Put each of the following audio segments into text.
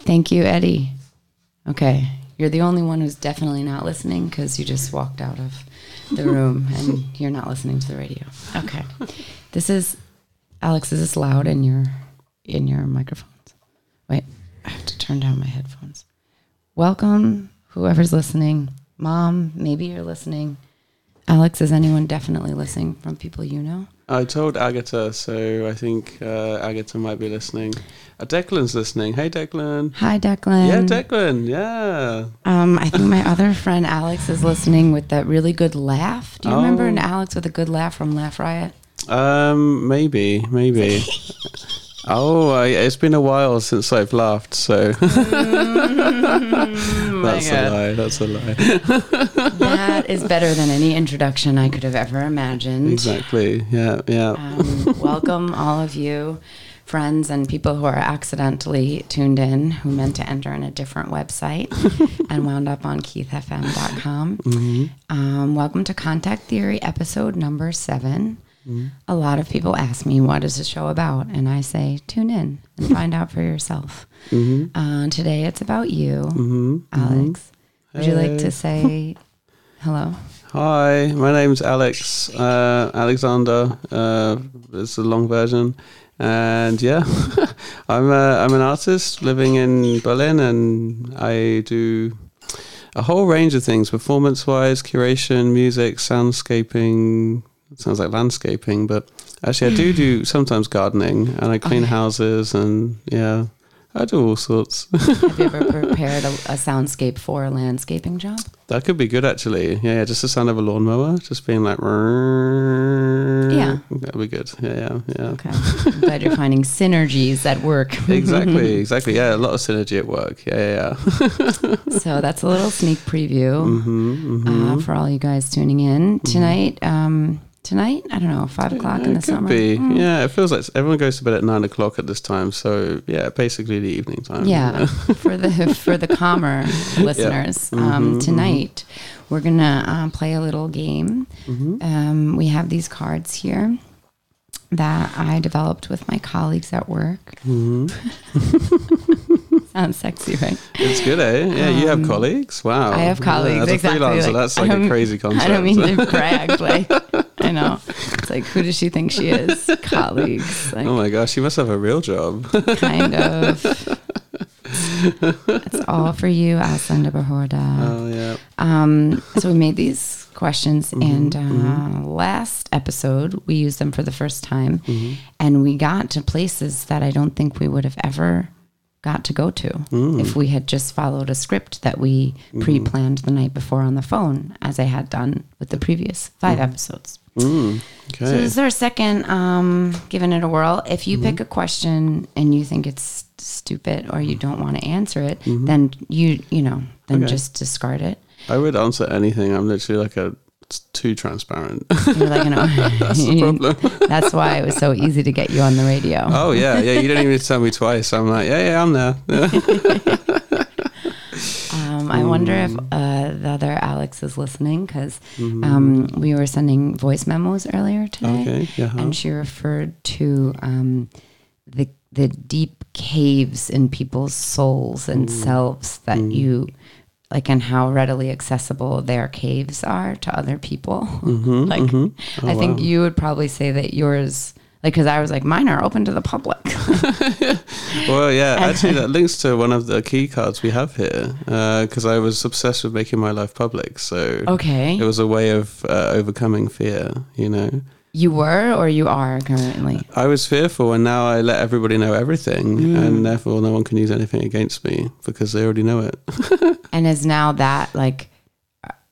Thank you, Eddie. Okay. You're the only one who's definitely not listening because you just walked out of the room and you're not listening to the radio. Okay. This is Alex, is this loud in your in your microphones? Wait, I have to turn down my headphones. Welcome, whoever's listening. Mom, maybe you're listening. Alex, is anyone definitely listening from people you know? I told Agatha, so I think uh, Agatha might be listening. Uh, Declan's listening. Hey, Declan. Hi, Declan. Yeah, Declan. Yeah. Um, I think my other friend Alex is listening with that really good laugh. Do you remember Oh. an Alex with a good laugh from Laugh Riot? Um, maybe, maybe. oh, I, it's been a while since I've laughed, so that's a lie. That's a lie. that is better than any introduction I could have ever imagined. exactly. Yeah, yeah. Um, welcome, all of you, friends and people who are accidentally tuned in, who meant to enter in a different website and wound up on keithfm.com. Mm-hmm. Um, welcome to Contact Theory, episode number 7 Mm-hmm. A lot of people ask me, what is the show about? And I say, tune in and find out for yourself. Mm-hmm. Uh, today it's about you, Alex. Would you like to say hello? Hi, my name's Alex uh, Alexander. Uh, it's a long version, and yeah, I'm a, I'm an artist living in Berlin, and I do a whole range of things: performance-wise, curation, music, soundscaping. It sounds like landscaping, but actually, I do do sometimes gardening, and I clean Okay. houses, and yeah, I do all sorts. Have you ever prepared a, a soundscape for a landscaping job? that could be good, actually. Yeah, yeah, just the sound of a lawnmower, just being like, Yeah. that'd be good. Yeah, yeah, yeah. Okay. I'm glad you're finding synergies at work. exactly, exactly. Yeah, a lot of synergy at work. Yeah, yeah, yeah. so that's a little sneak preview hmm uh, for all you guys tuning in tonight. Um, tonight, I don't know, five o'clock in the could summer. be. Mm. Yeah, it feels like everyone goes to bed at nine o'clock at this time. So yeah, basically the evening time. Yeah, for the for the calmer listeners, um, tonight we're gonna uh, play a little game. Um, we have these cards here that I developed with my colleagues at work. Sounds sexy, right? It's good, eh? Yeah, you have colleagues. Wow. Um, I have colleagues. Yeah, as a exactly. freelancer, like, that's like a crazy concept. I don't mean to brag. Like I know, it's like who does she think she is? Colleagues, like oh my gosh, she must have a real job. kind of. It's all for you, Asanda Bahorda. oh yeah. Um, so we made these questions, mm-hmm, and uh, mm-hmm. last episode we used them for the first time, mm-hmm. and we got to places that I don't think we would have ever got to go to mm. if we had just followed a script that we pre-planned the night before on the phone, as I had done with the previous 5 episodes. Mm, So okay. this is our second um, giving it a whirl. If you pick a question and you think it's stupid or you don't want to answer it, then you you know then Okay. just discard it. I would answer anything. I'm literally like a it's too transparent. You're like, you know, That's the problem. that's why it was so easy to get you on the radio. Oh yeah, yeah. You don't even need to tell me twice. I'm like, yeah, yeah, I'm there. Yeah. I wonder if mm. uh, the other Alex is listening because mm-hmm. um, we were sending voice memos earlier today, Okay, yeah. and she referred to um, the the deep caves in people's souls and mm. selves that mm. you like, and how readily accessible their caves are to other people. Mm-hmm, like, mm-hmm. Oh, I think you would probably say that yours. Like, because I was like, mine are open to the public. Well, yeah. Actually, that links to one of the key cards we have here because I was obsessed with making my life public. So okay. it was a way of uh, overcoming fear. You know, You were or you are currently? I was fearful, and now I let everybody know everything, Mm. and therefore no one can use anything against me because they already know it. And is now that like,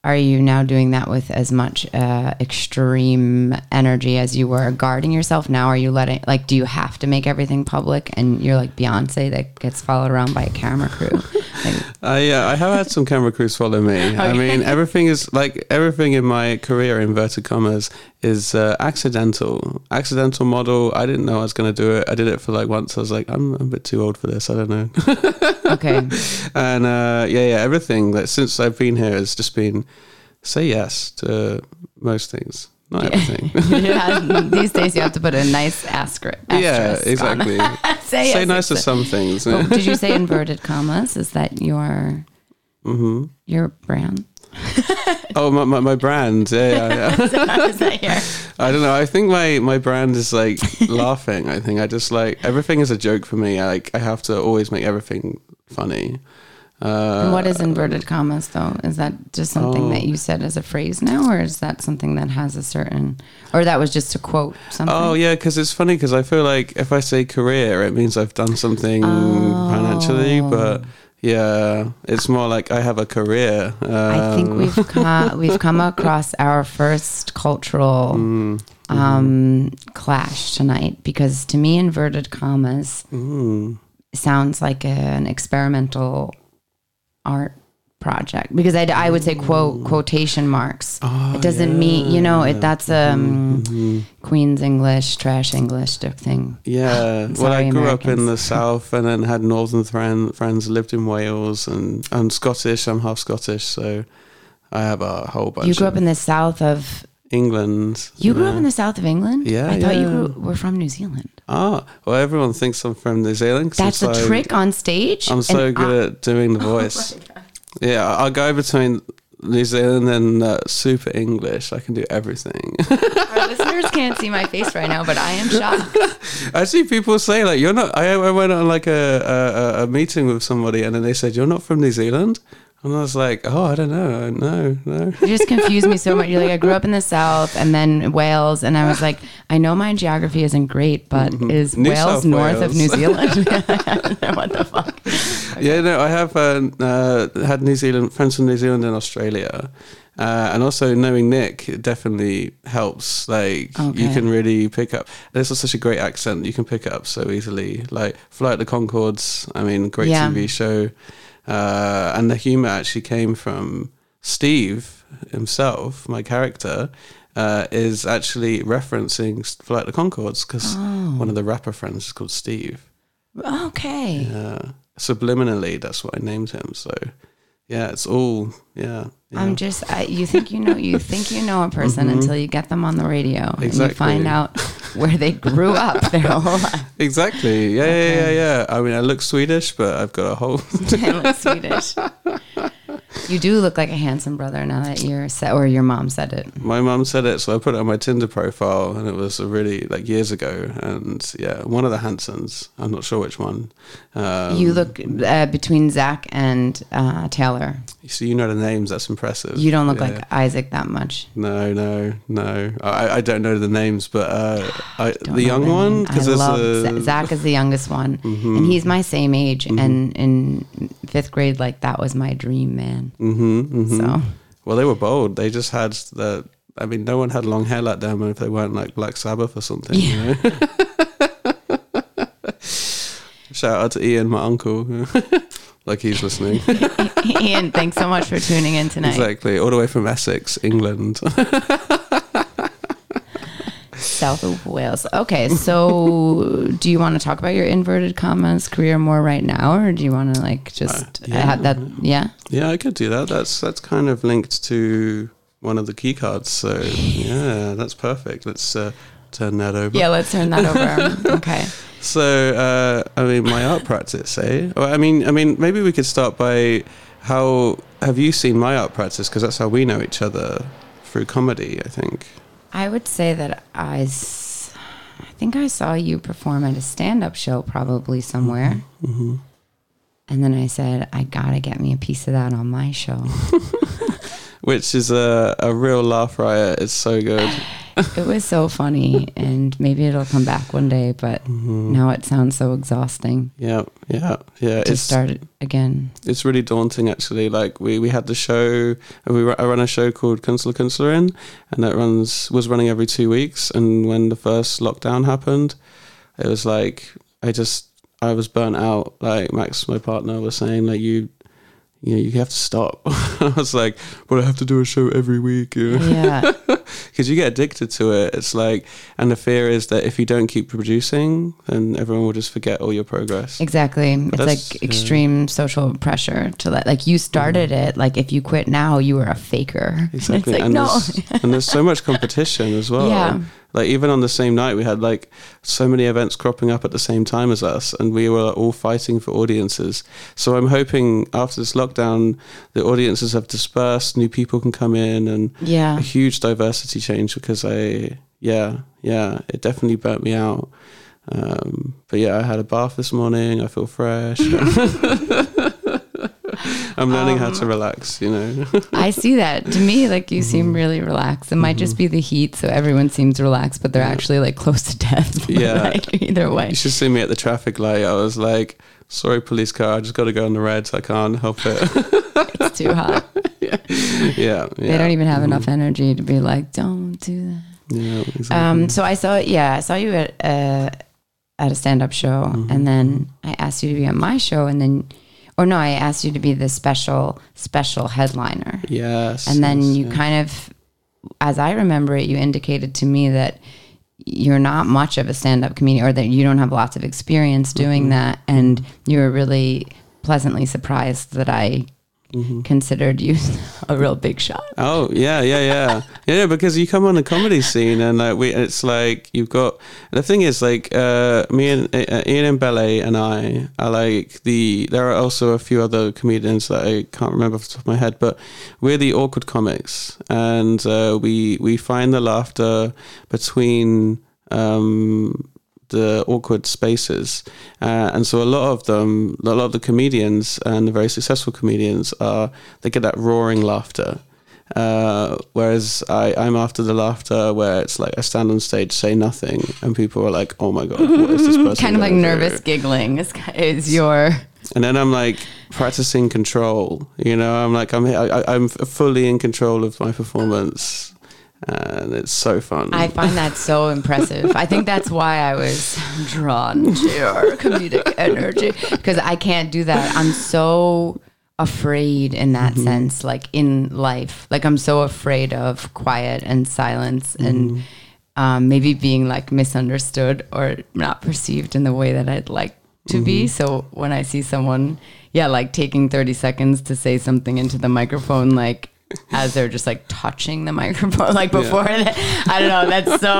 are you now doing that with as much uh, extreme energy as you were guarding yourself? Now are you letting like, do you have to make everything public and you're like Beyonce that gets followed around by a camera crew? Like, I uh, I have had some camera crews follow me. I mean, everything is like everything in my career, inverted commas, is uh, accidental. Accidental model. I didn't know I was going to do it. I did it for like once. I was like, I'm a bit too old for this. I don't know. okay, and uh, yeah, yeah, everything that since I've been here has just been say yes to most things. not everything. yeah, these days you have to put a nice asterisk. yeah, asterisk exactly. say Say yes, nice to some things. Did you say inverted commas? Is that your hmm your brand? Oh, my, my, my brand. Yeah, yeah, yeah. Is that your? I don't know. I think my, my brand is like laughing. I think I just like everything is a joke for me. I, like I have to always make everything funny. Uh, And what is inverted commas though? Is that just something that Oh. you said as a phrase now, or is that something that has a certain, or that was just to quote something? Oh yeah, because it's funny because I feel like if I say career, it means I've done something financially, Oh. but yeah, it's more like I have a career. I think Um, we've come, we've come across our first cultural mm, um, clash tonight because to me, inverted commas mm, sounds like an experimental art project because I, I would say quote quotation marks. Oh, it doesn't mean you know it. That's um mhm. Queen's English, trash English thing. Yeah, well, I grew up in the south, and then had northern friend, friends lived in Wales, and I'm Scottish. I'm half Scottish, so I have a whole bunch. You grew up in the south of. England. You grew up in the south of England. Yeah, I thought you grew, were from New Zealand. Ah, well, everyone thinks I'm from New Zealand. That's I'm the so- trick on stage. I'm so good I- at doing the voice. yeah, I- I'll go between New Zealand and uh, super English. I can do everything. Our listeners can't see my face right now, but I am shocked. I see people say like you're not. I, I went on like a, a a meeting with somebody, and then they said you're not from New Zealand, and I was like, oh, I don't know, no, no. You just confused me so much. You're like, I grew up in the South and then Wales, and I was like, I know my geography isn't great, but is New Wales South north of New Zealand? what the fuck? Yeah, no, I have uh, uh, had New Zealand friends from New Zealand and Australia, uh, and also knowing Nick definitely helps. Like you can really pick up. This is such a great accent. You can pick it up so easily. Like Flight of the Conchords. I mean, great Yeah. TV show, uh, and the humor actually came from Steve himself, my character. Uh, is actually referencing Flight of the Conchords because Oh. one of the rapper friends is called Steve. Okay. Yeah. Subliminally, that's what I named him. So, yeah, it's all, yeah. yeah. I'm just, I, you think you know, you think you know a person mm-hmm. until you get them on the radio and you find out where they grew up their whole life. exactly. Yeah, yeah, yeah, yeah. I mean, I look Swedish, but I've got a whole. They look Swedish. You do look like a handsome brother now that you're set, or your mom said it. my mom said it, so I put it on my Tinder profile, and it was a really like years ago. And yeah, one of the Hansons. I'm not sure which one. Um, you look uh, between Zach and uh, Taylor. So you know the names. That's impressive. You don't look Yeah. like Isaac that much. No, no, no. I, I don't know the names, but uh, I, the young one love a Mm-hmm. Zach is the youngest one, and he's my same age. And in fifth grade, like that was my dream man. hmm hmm So Well, they were bold. They just had the. I mean, no one had long hair like them if they weren't like Black Sabbath or something. You know? Shout out to Ian, my uncle, like he's listening. Ian, thanks so much for tuning in tonight. exactly, all the way from Essex, England. South of Wales. Okay, so do you want to talk about your inverted commas career more right now, or do you want to like just Uh, yeah. have that? Yeah. yeah, I could do that. That's that's kind of linked to one of the key cards. So yeah, that's perfect. Let's uh, turn that over. Yeah, let's turn that over. okay. So, uh, I mean, my art practice, eh? Well, I mean, I mean, maybe we could start by how have you seen my art practice? Because that's how we know each other through comedy. I think. I would say that I, s- I think I saw you perform at a stand-up show probably somewhere, hmm and then I said I gotta get me a piece of that on my show. Which is a a real laugh riot. It's so good. it was so funny, and maybe it'll come back one day. But Mhm. now it sounds so exhausting Yeah, yeah, yeah. to It's start it again. it's really daunting actually. Like we, we had the show, we I run a show called Kunstler Künstlerin, and that runs was running every two weeks. And when the first lockdown happened, it was like I just I was burnt out. Like Max, my partner, was saying like you. You know, you have to stop. I was like, but I have to do a show every week. You know? Yeah. because you get addicted to it. It's like, and the fear is that if you don't keep producing, then everyone will just forget all your progress. Exactly. It's that's- like yeah. extreme social pressure to let like you started mm. it. Like if you quit now, you were a faker. Exactly. It's like and, no. there's, and there's so much competition as well. Yeah. Like even on the same night, we had like so many events cropping up at the same time as us, and we were all fighting for audiences. So I'm hoping after this lockdown, the audiences have dispersed, new people can come in, and yeah. a huge diversity change because I, yeah, yeah, it definitely burnt me out. Um, but yeah, I had a bath this morning. I feel fresh. I'm learning how Um, to relax, you know. I see that. To me, like you Mm-hmm. seem really relaxed. It might just be the heat, so everyone seems relaxed, but they're actually like close to death. Yeah. like, either way. You should see me at the traffic light. I was like, sorry, police car, I just got to go on the reds. I can't help it. It's too hot. yeah. yeah. They don't even have enough energy to be like, don't do that. Yeah, exactly. Um, so I saw, yeah, I saw you at uh, at a stand up show, Mm-hmm. and then I asked you to be on my show, and then, or no, I asked you to be the special special headliner, yes. and then yes, you yeah. kind of, as I remember it, you indicated to me that you're not much of a stand up comedian, or that you don't have lots of experience doing Mm-hmm. that, and you were really pleasantly surprised that I Mm-hmm. considered you a real big shot. Oh yeah, yeah, yeah, yeah. Because you come on the comedy scene, and like we, it's like you've got. The thing is, like uh, me and uh, Ian and Bele and I are like the. There are also a few other comedians that I can't remember off the top of my head, but we're the awkward comics, and uh, we we find the laughter between. Um, the awkward spaces, uh, and so a lot of them, a lot of the comedians and the very successful comedians are they get that roaring laughter, uh, whereas I, I'm after the laughter where it's like I stand on stage, say nothing, and people are like, "Oh my god, what is this person?" kind of like nervous through?" giggling is, is your And then I'm like practicing control. You know, I'm like I'm I, I- I'm fully in control of my performance, Uh, and it's so fun. I find that so impressive. I think that's why I was drawn to your comedic energy because I can't do that. I'm so afraid in that mm-hmm. sense, like in life. Like I'm so afraid of quiet and silence and mm-hmm. um, maybe being like misunderstood or not perceived in the way that I'd like to be. Mm-hmm. So when I see someone, yeah, like taking 30 seconds to say something into the microphone, like as they're just like touching the microphone, like before, that, I don't know, that's so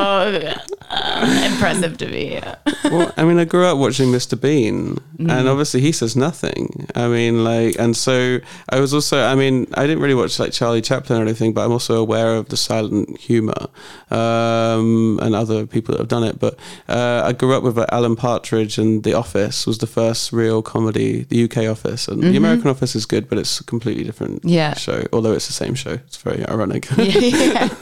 uh, impressive to me. well, I mean, I grew up watching Mr. Bean, Mm. and obviously he says nothing. I mean, like, and so I was also, I mean, I didn't really watch like Charlie Chaplin or anything, but I'm also aware of the silent humor um, and other people that have done it. But uh, I grew up with like, Alan Partridge, and The Office was the first real comedy, the UK Office, and the American Office is good, but it's a completely different Mm-hmm. Yeah. show. Although it's the same show, it's very ironic. yeah,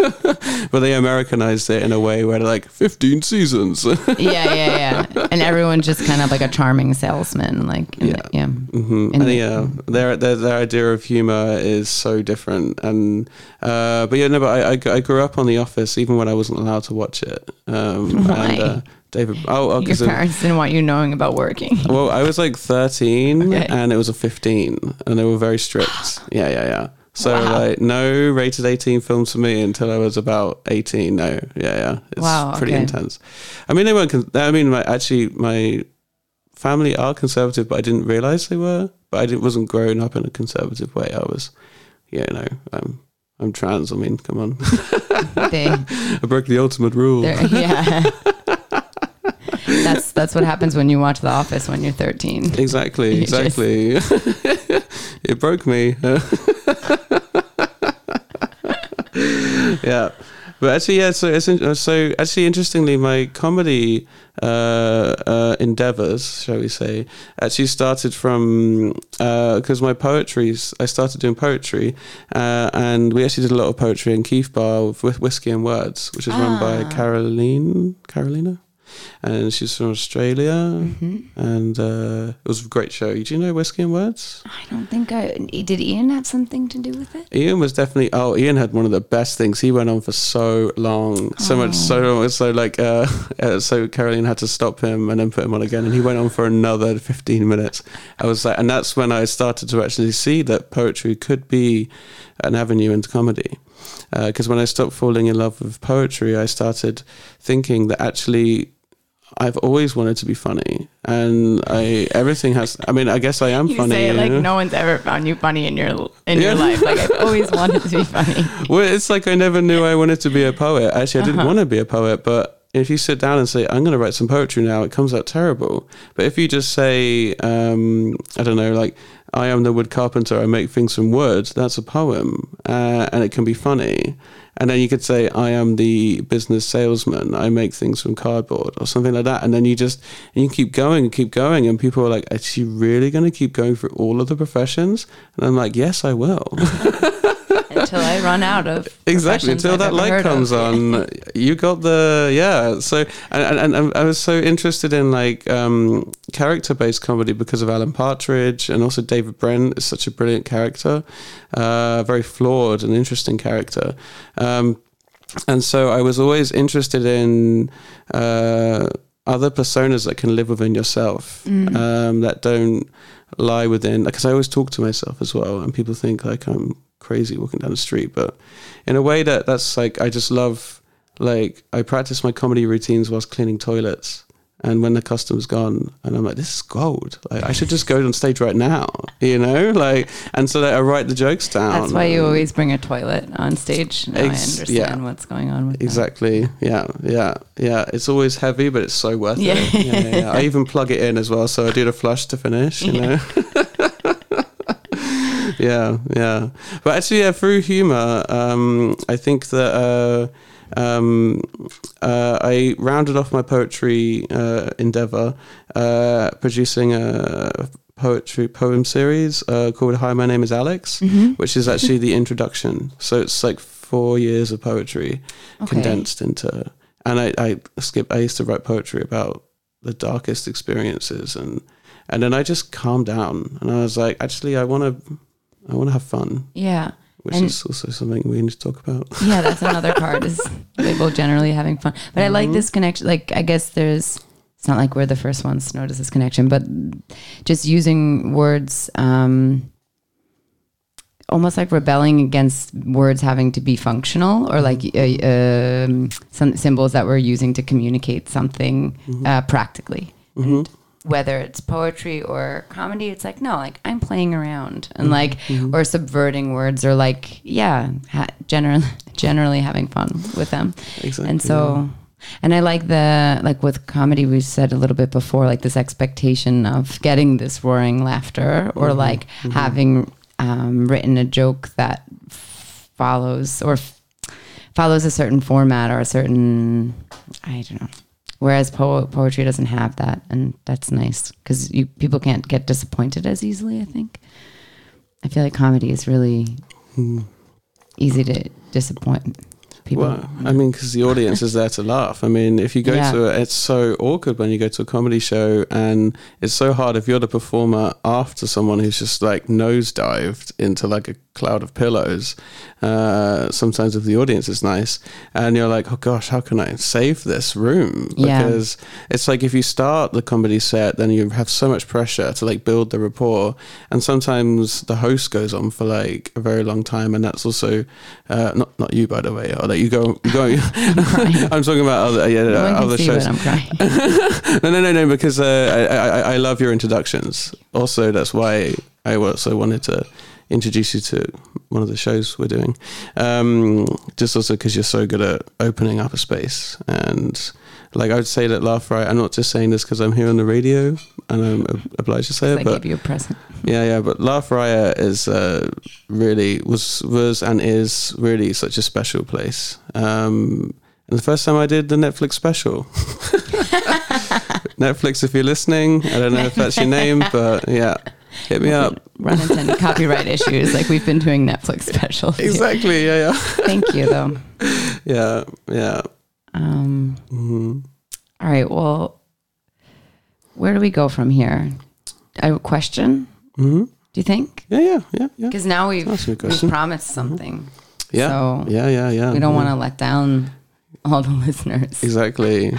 but they Americanized it in a way where they're like 15 seasons. yeah, yeah, yeah. And everyone's just kind of like a charming salesman, like Yeah. the- yeah. hmm And the- yeah, their, their their idea of humor is so different. And uh, but yeah, no, but I, I I grew up on The Office even when I wasn't allowed to watch it. Um, Why? And, uh, David, oh, oh Your parents didn't want you knowing about working. well, I was like thirteen, Okay. and it was a fifteen, and they were very strict. yeah, yeah, yeah. So Wow. like no rated eighteen films for me until I was about eighteen. No, yeah, yeah, it's Wow, pretty okay. intense. I mean, they weren't. Con- I mean, my, actually, my family are conservative, but I didn't realize they were. But I didn't, wasn't growing up in a conservative way. I was, yeah, no, I'm I'm trans. I mean, come on, They, I broke the ultimate rule. yeah. that's that's what happens when you watch The Office when you're 13. Exactly, You just- exactly. it broke me. Yeah. But actually, yeah. So, it's in- so actually, interestingly, my comedy uh, uh, endeavors, shall we say, actually started from because my poetry. I started doing poetry, uh, and we actually did a lot of poetry in Keith Bar with Whiskey and Words, which is run by Ah. Caroline. Carolina, and she's from Australia, Mm-hmm. and uh, it was a great show. Do you know Whiskey and Words? I don't think I did. Ian have something to do with it? Ian was definitely. Oh, Ian had one of the best things. He went on for so long, so much, so long. So like, uh, uh, so Caroline had to stop him and then put him on again, and he went on for another fifteen minutes. I was like, and that's when I started to actually see that poetry could be an avenue into comedy. because when I stopped falling in love with poetry, I started thinking that actually I've always wanted to be funny, and I everything has. I mean, I guess I am You funny. say it like know? no one's ever found you funny in your in your life. Like I've always wanted to be funny. Well, it's like I never knew I wanted to be a poet. Actually, I didn't Uh-huh. want to be a poet, but if you sit down and say, I'm going to write some poetry now, it comes out terrible. But if you just say, um, I don't know, like, I am the wood carpenter, I make things from wood, that's a poem, uh, and it can be funny. And then you could say, I am the business salesman, I make things from cardboard, or something like that. And then you just, and you keep going and keep going, and people are like, Is she really going to keep going through all of the professions? And I'm like, Yes, I will. Until I run out of exactly until I've that light of. comes on you got the yeah so and, and, and i was so interested in like um character-based comedy because of alan partridge and also david brent is such a brilliant character uh very flawed and interesting character um and so i was always interested in uh other personas that can live within yourself Mm. um that don't lie within because i always talk to myself as well and people think like i'm crazy walking down the street but in a way that that's like I just love like I practice my comedy routines whilst cleaning toilets and when the customer's gone and I'm like this is gold like I should just go on stage right now you know like and so that I write the jokes down That's why you always bring a toilet on stage. Now Ex- I understand yeah. what's going on with that. Exactly. Yeah. Yeah. Yeah. It's always heavy, but it's so worth Yeah. it. Yeah, yeah. I even plug it in as well, so I do the flush to finish. You know. yeah. Yeah. But actually, yeah, through humor, um, I think that. Uh, um, uh, I rounded off my poetry uh, endeavor, uh, producing a poetry poem series uh, called "Hi, my name is Alex," Mm-hmm. which is actually the introduction. So it's like four years of poetry Okay. condensed into. And I, I skip. I used to write poetry about the darkest experiences, and and then I just calmed down, and I was like, actually, I want to, I want to have fun, Yeah. which And- is also something we need to talk about. Yeah, that's another part is people generally having fun. But I Mm-hmm. like this connection. Like, I guess there's, it's not like we're the first ones to notice this connection, but just using words, um, almost like rebelling against words having to be functional or like uh, um, some symbols that we're using to communicate something uh, practically. And whether it's poetry or comedy, it's like, no, like I'm playing around and mm-hmm. like, mm-hmm. or subverting words or like, yeah, ha- generally, generally having fun with them. Exactly. And so, and I like the, like with comedy, we said a little bit before, like this expectation of getting this roaring laughter or mm-hmm. like having um, written a joke that follows or f- follows a certain format or a certain, I don't know. Whereas po- poetry doesn't have that, and that's nice because you people can't get disappointed as easily. I think. I feel like comedy is really hmm. easy to disappoint people. Well, I mean, because the audience is there to laugh. I mean, if you go Yeah. to it, it's so awkward when you go to a comedy show, and it's so hard if you're the performer after someone who's just like nosedived into like a cloud of pillows. Uh, sometimes if the audience is nice, and you're like, oh gosh, how can I save this room? Yeah. Because it's like if you start the comedy set, then you have so much pressure to like build the rapport, and sometimes the host goes on for like a very long time, and that's also uh, not not you by the way, or you go go. I'm talking about other yeah, no other shows. I'm crying. no, no, no, no, because uh, I, I I love your introductions. Also, that's why I also wanted to introduce you to one of the shows we're doing. Um, just also because you're so good at opening up a space and. Like I would say that Laugh Riot. I'm not just saying this because I'm here on the radio and I'm obliged to say I it, but gave you a present. yeah, yeah, but Laugh Riot is uh, really was was and is really such a special place. Um, and the first time I did the Netflix special, Netflix, if you're listening, I don't know if that's your name, but yeah, hit me up. Run into any copyright issues like we've been doing Netflix specials. Exactly, yeah, yeah, Thank you, though. yeah, yeah. Um, hmm all right. Well, where do we go from here? I have a question. hmm Do you think? Yeah, yeah, yeah, yeah. Because now we've, That's a good we've promised something. Yeah, So yeah, yeah, yeah. we don't yeah. want to let down all the listeners. Exactly.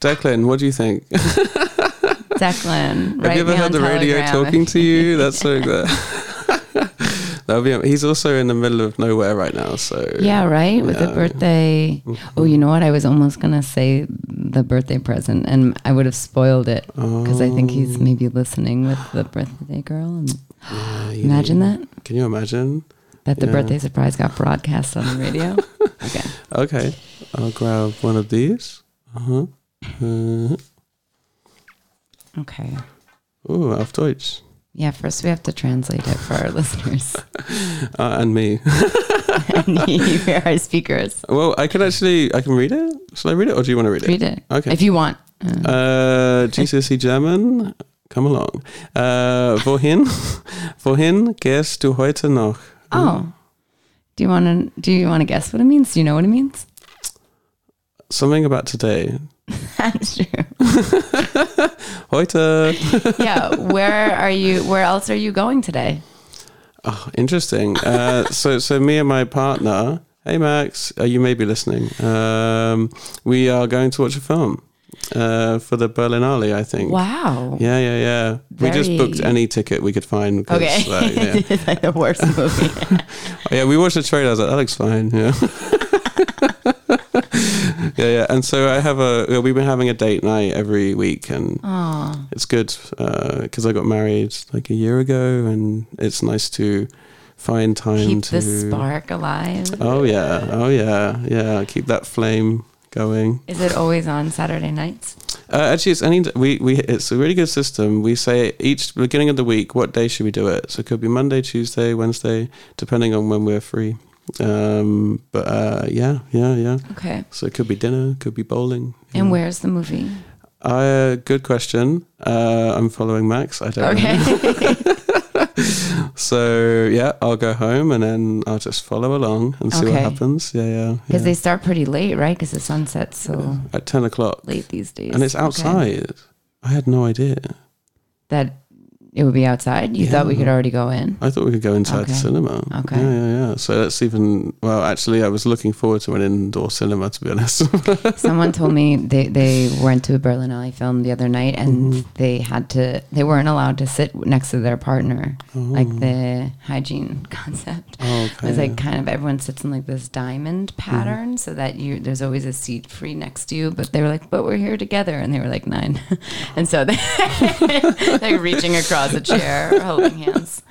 Declan, what do you think? Declan, Have you ever heard the radio talking to you? That's so good. That'll be. He's also in the middle of nowhere right now, so Yeah, right. With the Yeah. birthday. Oh, you know what? I was almost gonna say the birthday present, and I would have spoiled it because I think he's maybe listening with the birthday girl. And Yeah, imagine that Can you imagine? that the birthday surprise got broadcast on the radio. okay. Okay, I'll grab one of these. Uh-huh. Uh, Okay. oh, auf Deutsch. Yeah. First, we have to translate it for our listeners Uh, and me. and you, our speakers. Well, I can actually, I can read it. Shall I read it, or do you want to read it? Read it Okay. if you want. Uh, Uh, GCSE German, come along. Uh, wohin, wohin gehst du heute noch? oh. Do you want to? Do you want to guess what it means? Do you know what it means? Something about today. That's true. Heute. Yeah. Where are you? Where else are you going today? Oh, interesting. Uh, so, so me and my partner. Hey, Max. Uh, you may be listening. Um, we are going to watch a film uh, for the Berlinale. I think. Wow. Yeah, yeah, yeah. We just booked any ticket we could find. Okay. yeah. it's like the worst movie. Oh, yeah, we watched the trailer. I was like, that looks fine. Yeah. yeah, yeah. And so I have a. We've been having a date night every week, and oh, it's good because I got married like a year ago, and it's nice to find time to keep to. the spark alive. Oh yeah, oh yeah, yeah. Keep that flame going. Is it always on Saturday nights? Uh, actually, it's any we we it's a really good system. We say each beginning of the week, what day should we do it? So it could be Monday, Tuesday, Wednesday, depending on when we're free. Um, but uh, yeah, yeah, yeah. Okay. So it could be dinner, could be bowling. And yeah. where's the movie? Uh, good question. Uh, I'm following Max. I don't know. Okay. So yeah, I'll go home and then I'll just follow along and see what happens. Yeah, yeah. Because yeah. they start pretty late, right? Because the sun sets so At ten o'clock, late these days. and it's Okay. outside. I had no idea. That it would be outside. You thought we could already go in. I thought we could go inside Okay. the cinema. Okay. Yeah, yeah, yeah. So that's even well. Actually, I was looking forward to an indoor cinema. To be honest. Someone told me they, they went to a Berlinale film the other night and Mm-hmm. they had to they weren't allowed to sit next to their partner. Like Oh. the hygiene concept. Oh, okay. was like kind of everyone sits in like this diamond pattern so that you there's always a seat free next to you. But they were like, but we're here together and they were like nine. and so they they're reaching across a chair, holding hands.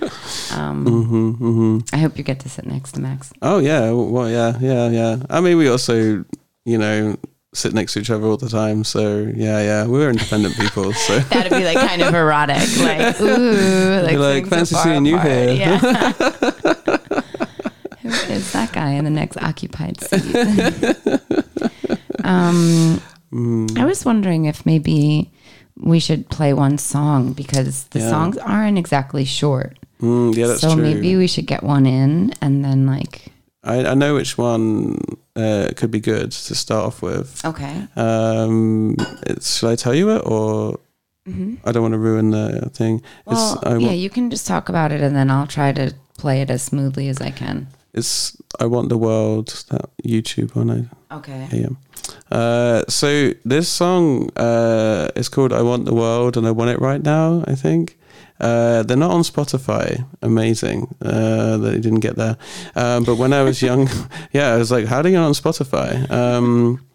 Um, hmm hmm I hope you get to sit next to Max. Oh yeah. Well, yeah, yeah, yeah. I mean, we also, you know, sit next to each other all the time. So yeah, yeah. We're independent people. So That'd be like kind of erotic, like ooh, like, like, "Fancy seeing you apart." here. Yeah. Who is that guy in the next occupied seat? um, mm, I was wondering if maybe we should play one song because the Yeah. songs aren't exactly short. mm, yeah, that's so true. maybe we should get one in and then like I, I know which one uh, could be good to start off with. okay. Um, it's, shall I tell you it or? I don't want to ruin the thing. Well, it's I, yeah, want, you can just talk about it and then I'll try to play it as smoothly as I can. it's I want the world. That YouTube one. I Okay. AM. Uh, so this song uh, is called "I Want the World" and I want it right now. I think uh, they're not on Spotify. Amazing uh, that they didn't get there. Um, but when I was young, yeah, I was like, "How do you get on Spotify?" Um,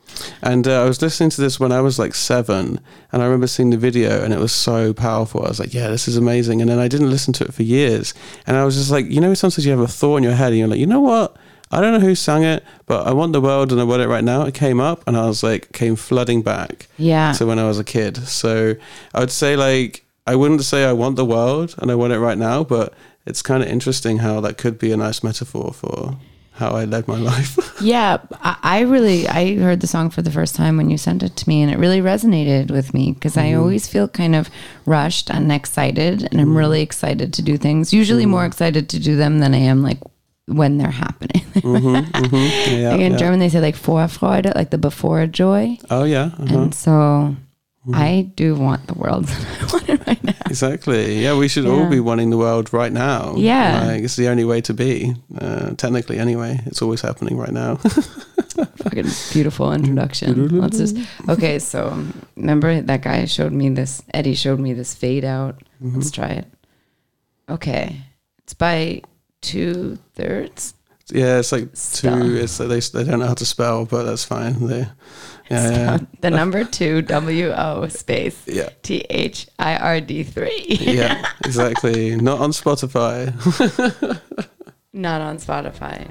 and uh, I was listening to this when I was like seven, and I remember seeing the video, and it was so powerful. I was like, "Yeah, this is amazing." And then I didn't listen to it for years, and I was just like, you know, sometimes you have a thought in your head, and you're like, you know what? I don't know who sang it, but I want the world and I want it right now. It came up, and I was like, came flooding back Yeah. So when I was a kid. So I would say like I wouldn't say I want the world and I want it right now, but it's kind of interesting how that could be a nice metaphor for how I led my life. Yeah, I, I really I heard the song for the first time when you sent it to me, and it really resonated with me because I mm-hmm. always feel kind of rushed and excited, and I'm mm. really excited to do things. Usually, mm. more excited to do them than I am like when they're happening. yeah, like in yeah. German, they say like Vorfreude, like the before joy, Oh yeah, uh-huh. and so I do want the world. I want it right now. exactly. Yeah, we should all be wanting the world right now. Yeah. like, it's the only way to be. Uh, technically, anyway, it's always happening right now. Fucking beautiful introduction. Let's just okay. So remember that guy showed me this. Eddie showed me this fade out. Let's try it. Okay, it's by two thirds. Yeah, it's like Spell. two. It's they they don't know how to spell, but that's fine. They, yeah, yeah, The number two W O space yeah, T H I R D three. yeah, exactly. Not on Spotify. Not on Spotify.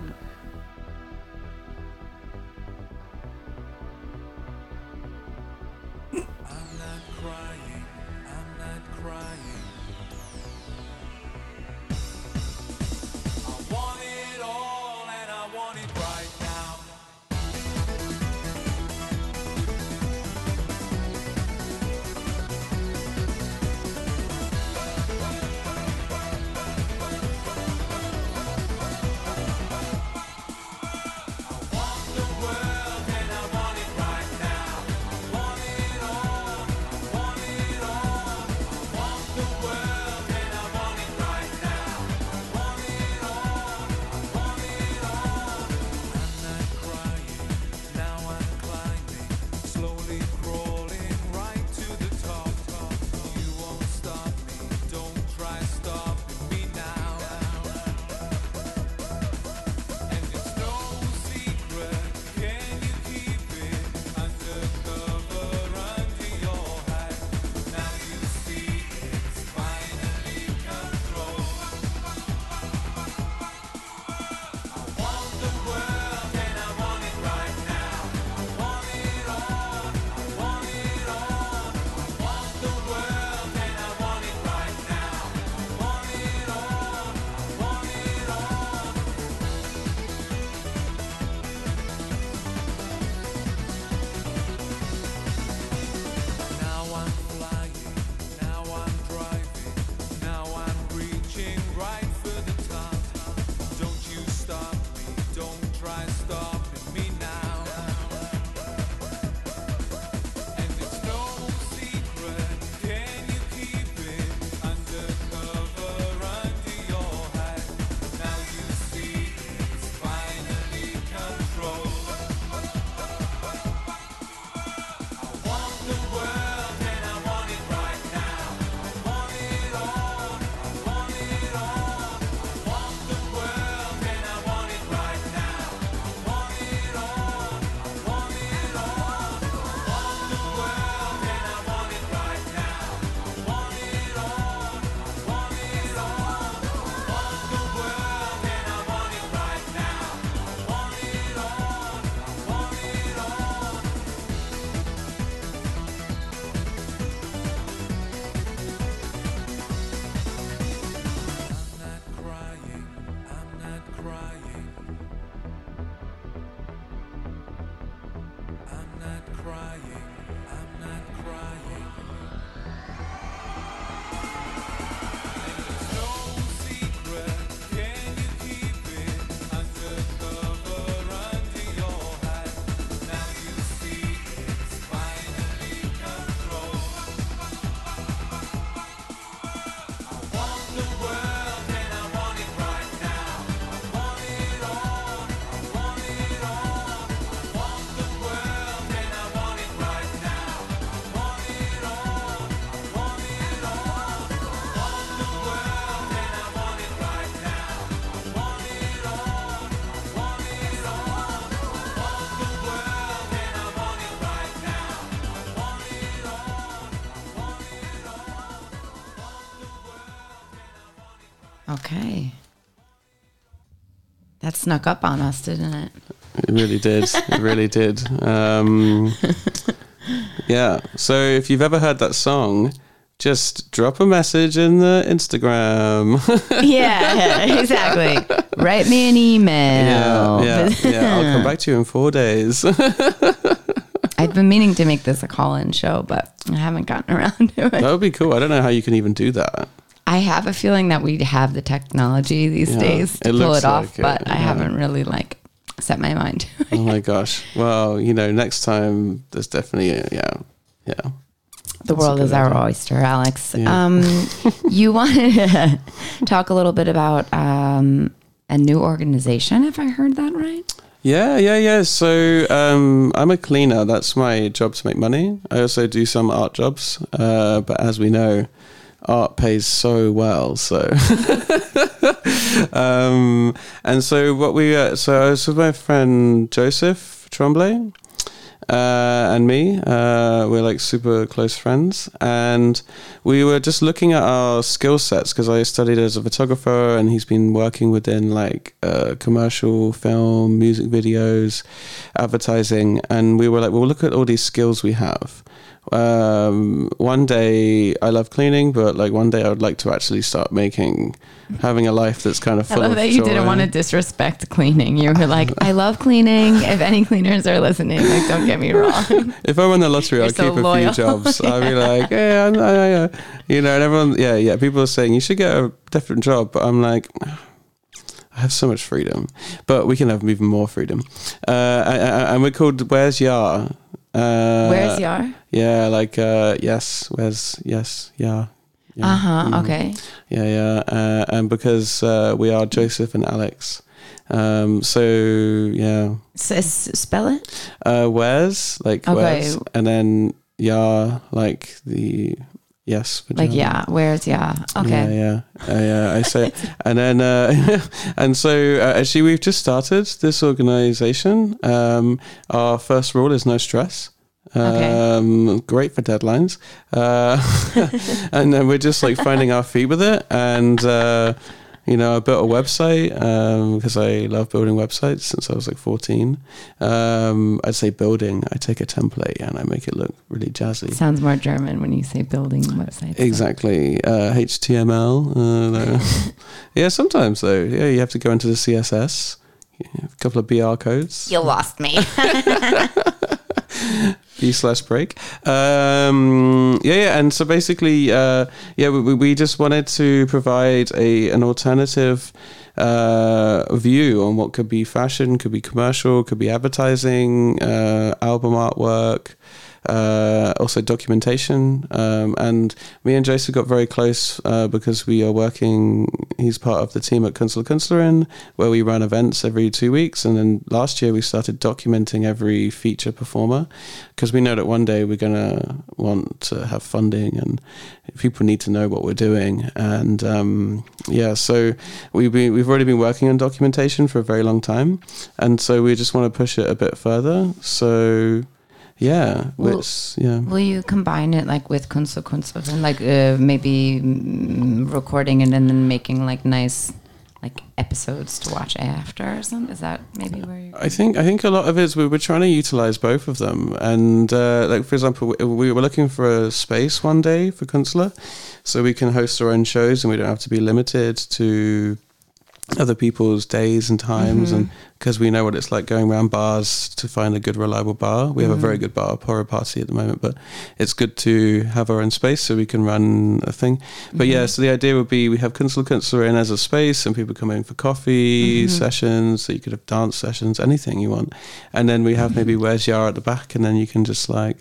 Okay. That snuck up on us, didn't it? It really did. It really did. Um, yeah. So if you've ever heard that song, just drop a message in the Instagram. yeah, exactly. Write me an email. yeah, yeah, yeah. I'll come back to you in four days. I've been meaning to make this a call-in show, but I haven't gotten around to it. that would be cool. I don't know how you can even do that. I have a feeling that we have the technology these Yeah, days to it pull it off, like it, but I yeah. haven't really like set my mind. Oh my gosh. Well, you know, next time there's definitely a, yeah, yeah. The world is our oyster, Alex. Yeah. Um, you wanted to talk a little bit about um, a new organization, if I heard that right? Yeah, yeah, yeah. So um, I'm a cleaner. That's my job to make money. I also do some art jobs, uh, but as we know, art pays so well. So um, and so what we uh, so I was with my friend Joseph Tremblay. Uh, and me, uh, we're like super close friends, and we were just looking at our skill sets because I studied as a photographer, and he's been working within like uh, commercial film, music videos, advertising, and we were like, well, look at all these skills we have. Um, one day I love cleaning, but like one day I would like to actually start making, having a life that's kind of I love of that you joy. didn't want to disrespect cleaning. You were like, I love cleaning. If any cleaners are listening, like, don't get me wrong. If I won the lottery, I'd so keep loyal. a few jobs. I'd be like, yeah, I, I, I, you know, and everyone, yeah, yeah. People are saying you should get a different job, but I'm like, I have so much freedom, but we can have even more freedom. Uh, and we're called Where's Yar? Uh, Yeah, like uh, yes, where's yes, yeah. yeah. Uh huh. Mhm. Okay. Yeah, yeah, uh, and because uh, we are Joseph and Alex, um, so yeah, S- s- spell it. uh, where's like Okay. where's, and then yeah, like the yes, Like, yeah. Where's yeah? Okay. Yeah, yeah, uh, yeah. I say, and then, uh, and so uh, actually, we've just started this organization. Um, our first rule is no stress. Okay. Um, great for deadlines, uh, and then we're just like finding our feet with it. And uh, you know, I built a website because I love building websites since I was like fourteen. Um, I'd say building. I take a template and I make it look really jazzy. Sounds more German when you say building websites. Exactly. Uh, HTML. Uh, yeah, sometimes though. Yeah, you have to go into the CSS. A couple of BR codes. You lost me. B slash break. Um, yeah, yeah, and so basically, uh, yeah, we, we just wanted to provide a an alternative uh, view on what could be fashion, could be commercial, could be advertising, uh, album artwork. Uh, also documentation. Um, and me and Joseph got very close uh, because we are working he's part of the team at Kunstler Künstlerin where we run events every two weeks. And then last year we started documenting every feature performer because we know that one day we're going to want to have funding and people need to know what we're doing. And um, yeah so we've been, we've already been working on documentation for a very long time. And so we just want to push it a bit further. So yeah Well- it's yeah. Will you combine it like with Kunstler and like uh, maybe mm, recording it and then making like nice like episodes to watch after or something? Is that maybe where you're I think I think a lot of it is we we're trying to utilize both of them, and uh, like for example, we, we were looking for a space one day for Kunstler, so we can host our own shows and we don't have to be limited to other people's days and times, and mm-hmm. because we know what it's like going around bars to find a good reliable bar. We have a very mm. good bar, Poro Party at the moment, but it's good to have our own space so we can run a thing. But yeah, mm-hmm. so the idea would be we have Kunstler Kunstler in as a space, and people come in for coffee mm-hmm. sessions. So you could have dance sessions, anything you want, and then we have maybe Where's Yar at the back, and then you can just like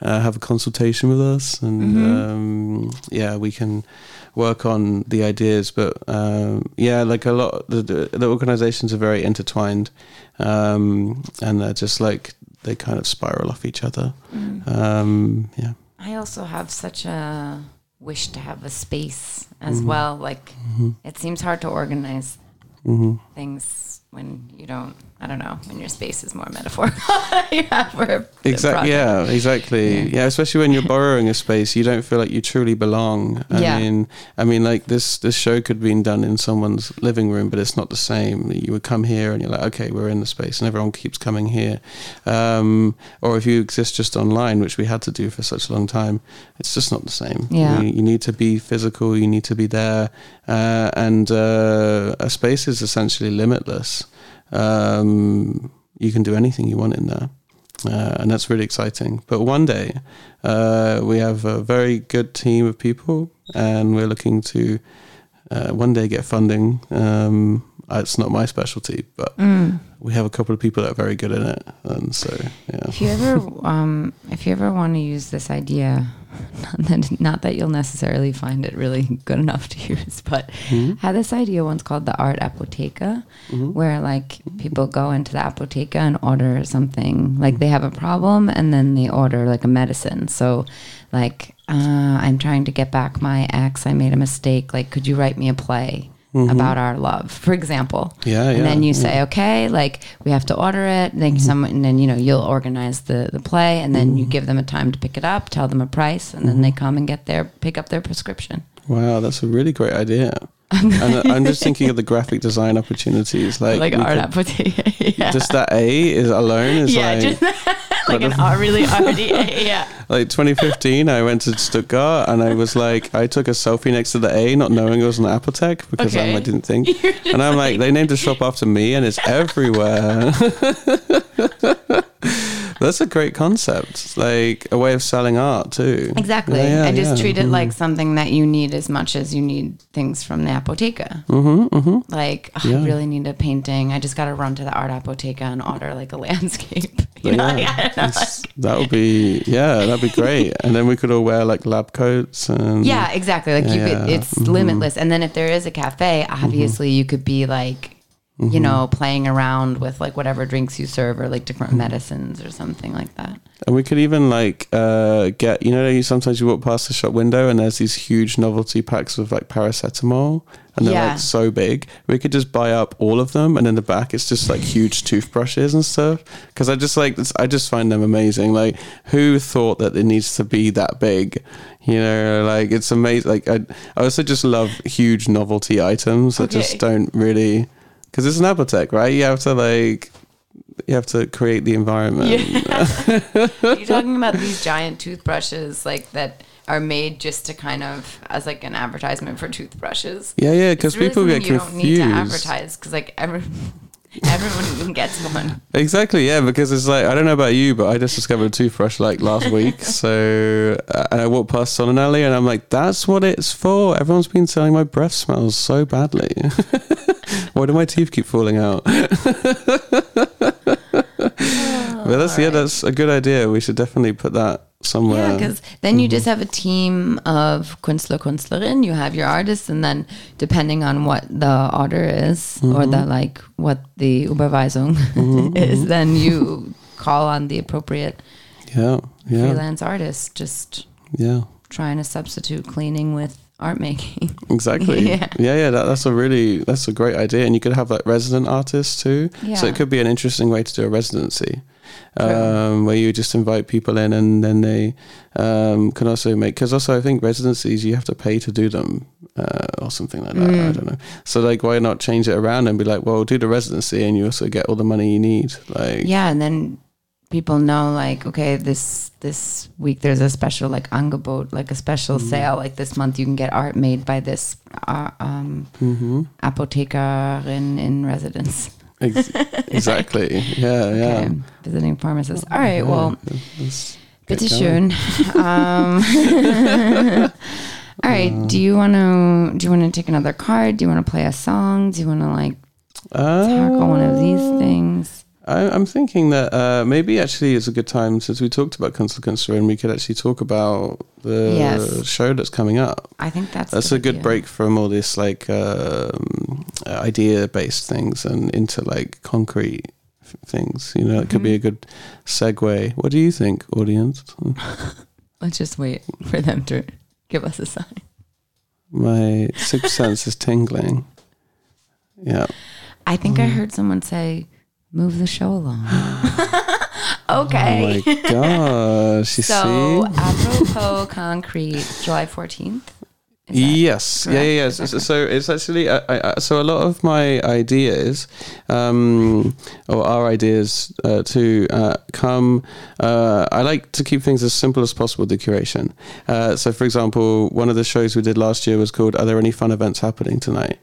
uh, have a consultation with us, and um, yeah, we can work on the ideas. But um, yeah, like a lot, the, the, the organizations are very intertwined, um, and they're just like they kind of spiral off each other. Um, yeah. I also have such a wish to have a space as well. Like it seems hard to organize things when you don't. I don't know when your space is more metaphorical. yeah, Exactly. Yeah. Exactly. Yeah. Especially when you're borrowing a space, you don't feel like you truly belong. I Yeah. mean, I mean, like this this show could have been done in someone's living room, but it's not the same. You would come here and you're like, okay, we're in the space, and everyone keeps coming here. Um, or if you exist just online, which we had to do for such a long time, it's just not the same. Yeah. You, you need to be physical. You need to be there, uh, and uh, a space is essentially limitless. Um, you can do anything you want in there uh, and that's really exciting. But one day, uh, we have a very good team of people, and we're looking to uh, one day get funding. Um, uh, it's not my specialty, but Mm. we have a couple of people that are very good in it, and so yeah. If you ever, um, if you ever want to use this idea, not that, not that you'll necessarily find it really good enough to use, but Hmm? I had this idea once called the Art Apotheca, Mm-hmm. where like people go into the apotheca and order something, like they have a problem and then they order like a medicine. So, like, uh, I'm trying to get back my ex. I made a mistake. Like, could you write me a play? About our love, for example. Mm-hmm. Yeah, And yeah, then you yeah. say, okay, like we have to order it. Then someone, and then you know you'll organize the the play, and then Mm-hmm. you give them a time to pick it up, tell them a price, and then they come and get their pick up their prescription. Wow, that's a really great idea. and I'm just thinking of the graphic design opportunities. Like, Like art could- yeah. just that A is alone is yeah, like like an really arty. Yeah. like 2015. I went to Stuttgart and I was like, I took a selfie next to the A, not knowing it was an Apotheke because Okay. I didn't think. And I'm like, they named a shop after me and it's everywhere. That's a great concept. Like a way of selling art too. Exactly. Yeah, yeah, I just yeah. treat it Mhm. like something that you need as much as you need things from the apotheca. Mhm, mhm. Like, oh. I really need a painting. I just got to run to the art apotheca and order like a landscape. You know, yeah, like, know. that would be yeah, that'd be great. And then we could all wear like lab coats and Yeah, exactly. Like you could, it's mhm. limitless. And then if there is a cafe, obviously you could be like, Mm-hmm. you know, playing around with like whatever drinks you serve or like different Mm-hmm. medicines or something like that. And we could even like uh, get, you know, sometimes you walk past the shop window and there's these huge novelty packs of like paracetamol and they're Yeah. like so big. We could just buy up all of them and in the back it's just like huge toothbrushes and stuff. Because I just like, I just find them amazing. Like, who thought that it needs to be that big? You know, like it's amazing. Like, I, I also just love huge novelty items that Okay. just don't really, because it's an apothec, right? You have to like, you have to create the environment. You're talking about these giant toothbrushes like that are made just to kind of as like an advertisement for toothbrushes. Yeah, yeah, because really people get something you don't need to confused. advertise because like every, everyone gets one. Exactly, yeah, because it's like I don't know about you, but I just discovered a toothbrush like last week. So, uh, and I walked past Solinelli, and I'm like, "That's what it's for." Everyone's been saying my breath smells so badly. Why do my teeth keep falling out? But that's yeah, that's a good idea. We should definitely put that somewhere. Yeah, because then you mm-hmm. just have a team of Künstler, Künstlerin. You have your artists, and then depending on what the order is or the mm-hmm. like, what the Überweisung mm-hmm, is, then you call on the appropriate yeah, yeah, freelance artist. Just yeah. trying to substitute cleaning with art making. Exactly. Yeah. yeah, yeah. That, that's a really that's a great idea, and you could have like resident artists too. So it could be an interesting way to do a residency, Um, where you just invite people in, and then they um, can also make. Because also, I think residencies you have to pay to do them, uh, or something like that. Mm. I don't know. So like, why not change it around and be like, well, do the residency, and you also get all the money you need. Like, yeah, and then people know like okay this this week there's a special like angebot like a special sale like this month you can get art made by this uh, um hmm apothekerin in residence Ex- exactly. Yeah, yeah. okay visiting pharmacist all right well Yeah, let's bitte schön um all right do you want to do you want to take another card? Do you want to play a song? Do you want to like tackle one of these Uh, things I, I'm thinking that uh, maybe actually it's a good time since we talked about Kunstler and we could actually talk about the Yes. show that's coming up. i think that's That's a good idea. break from all this like um, idea based things and into like concrete things. You know, it could be a Mm-hmm. good segue. What do you think, audience? let's just wait for them to give us a sign My sixth sense is tingling. Yeah. I think Mm. I heard someone say, "Move the show along." okay. Oh my gosh! You so, see? apropos concrete, July fourteenth. Yes, yeah, yeah? So, so it's actually I, I, so a lot of my ideas, um, or our ideas uh, to uh, come. Uh, I like to keep things as simple as possible. The curation. Uh, so, for example, one of the shows we did last year was called "Are there any fun events happening tonight?"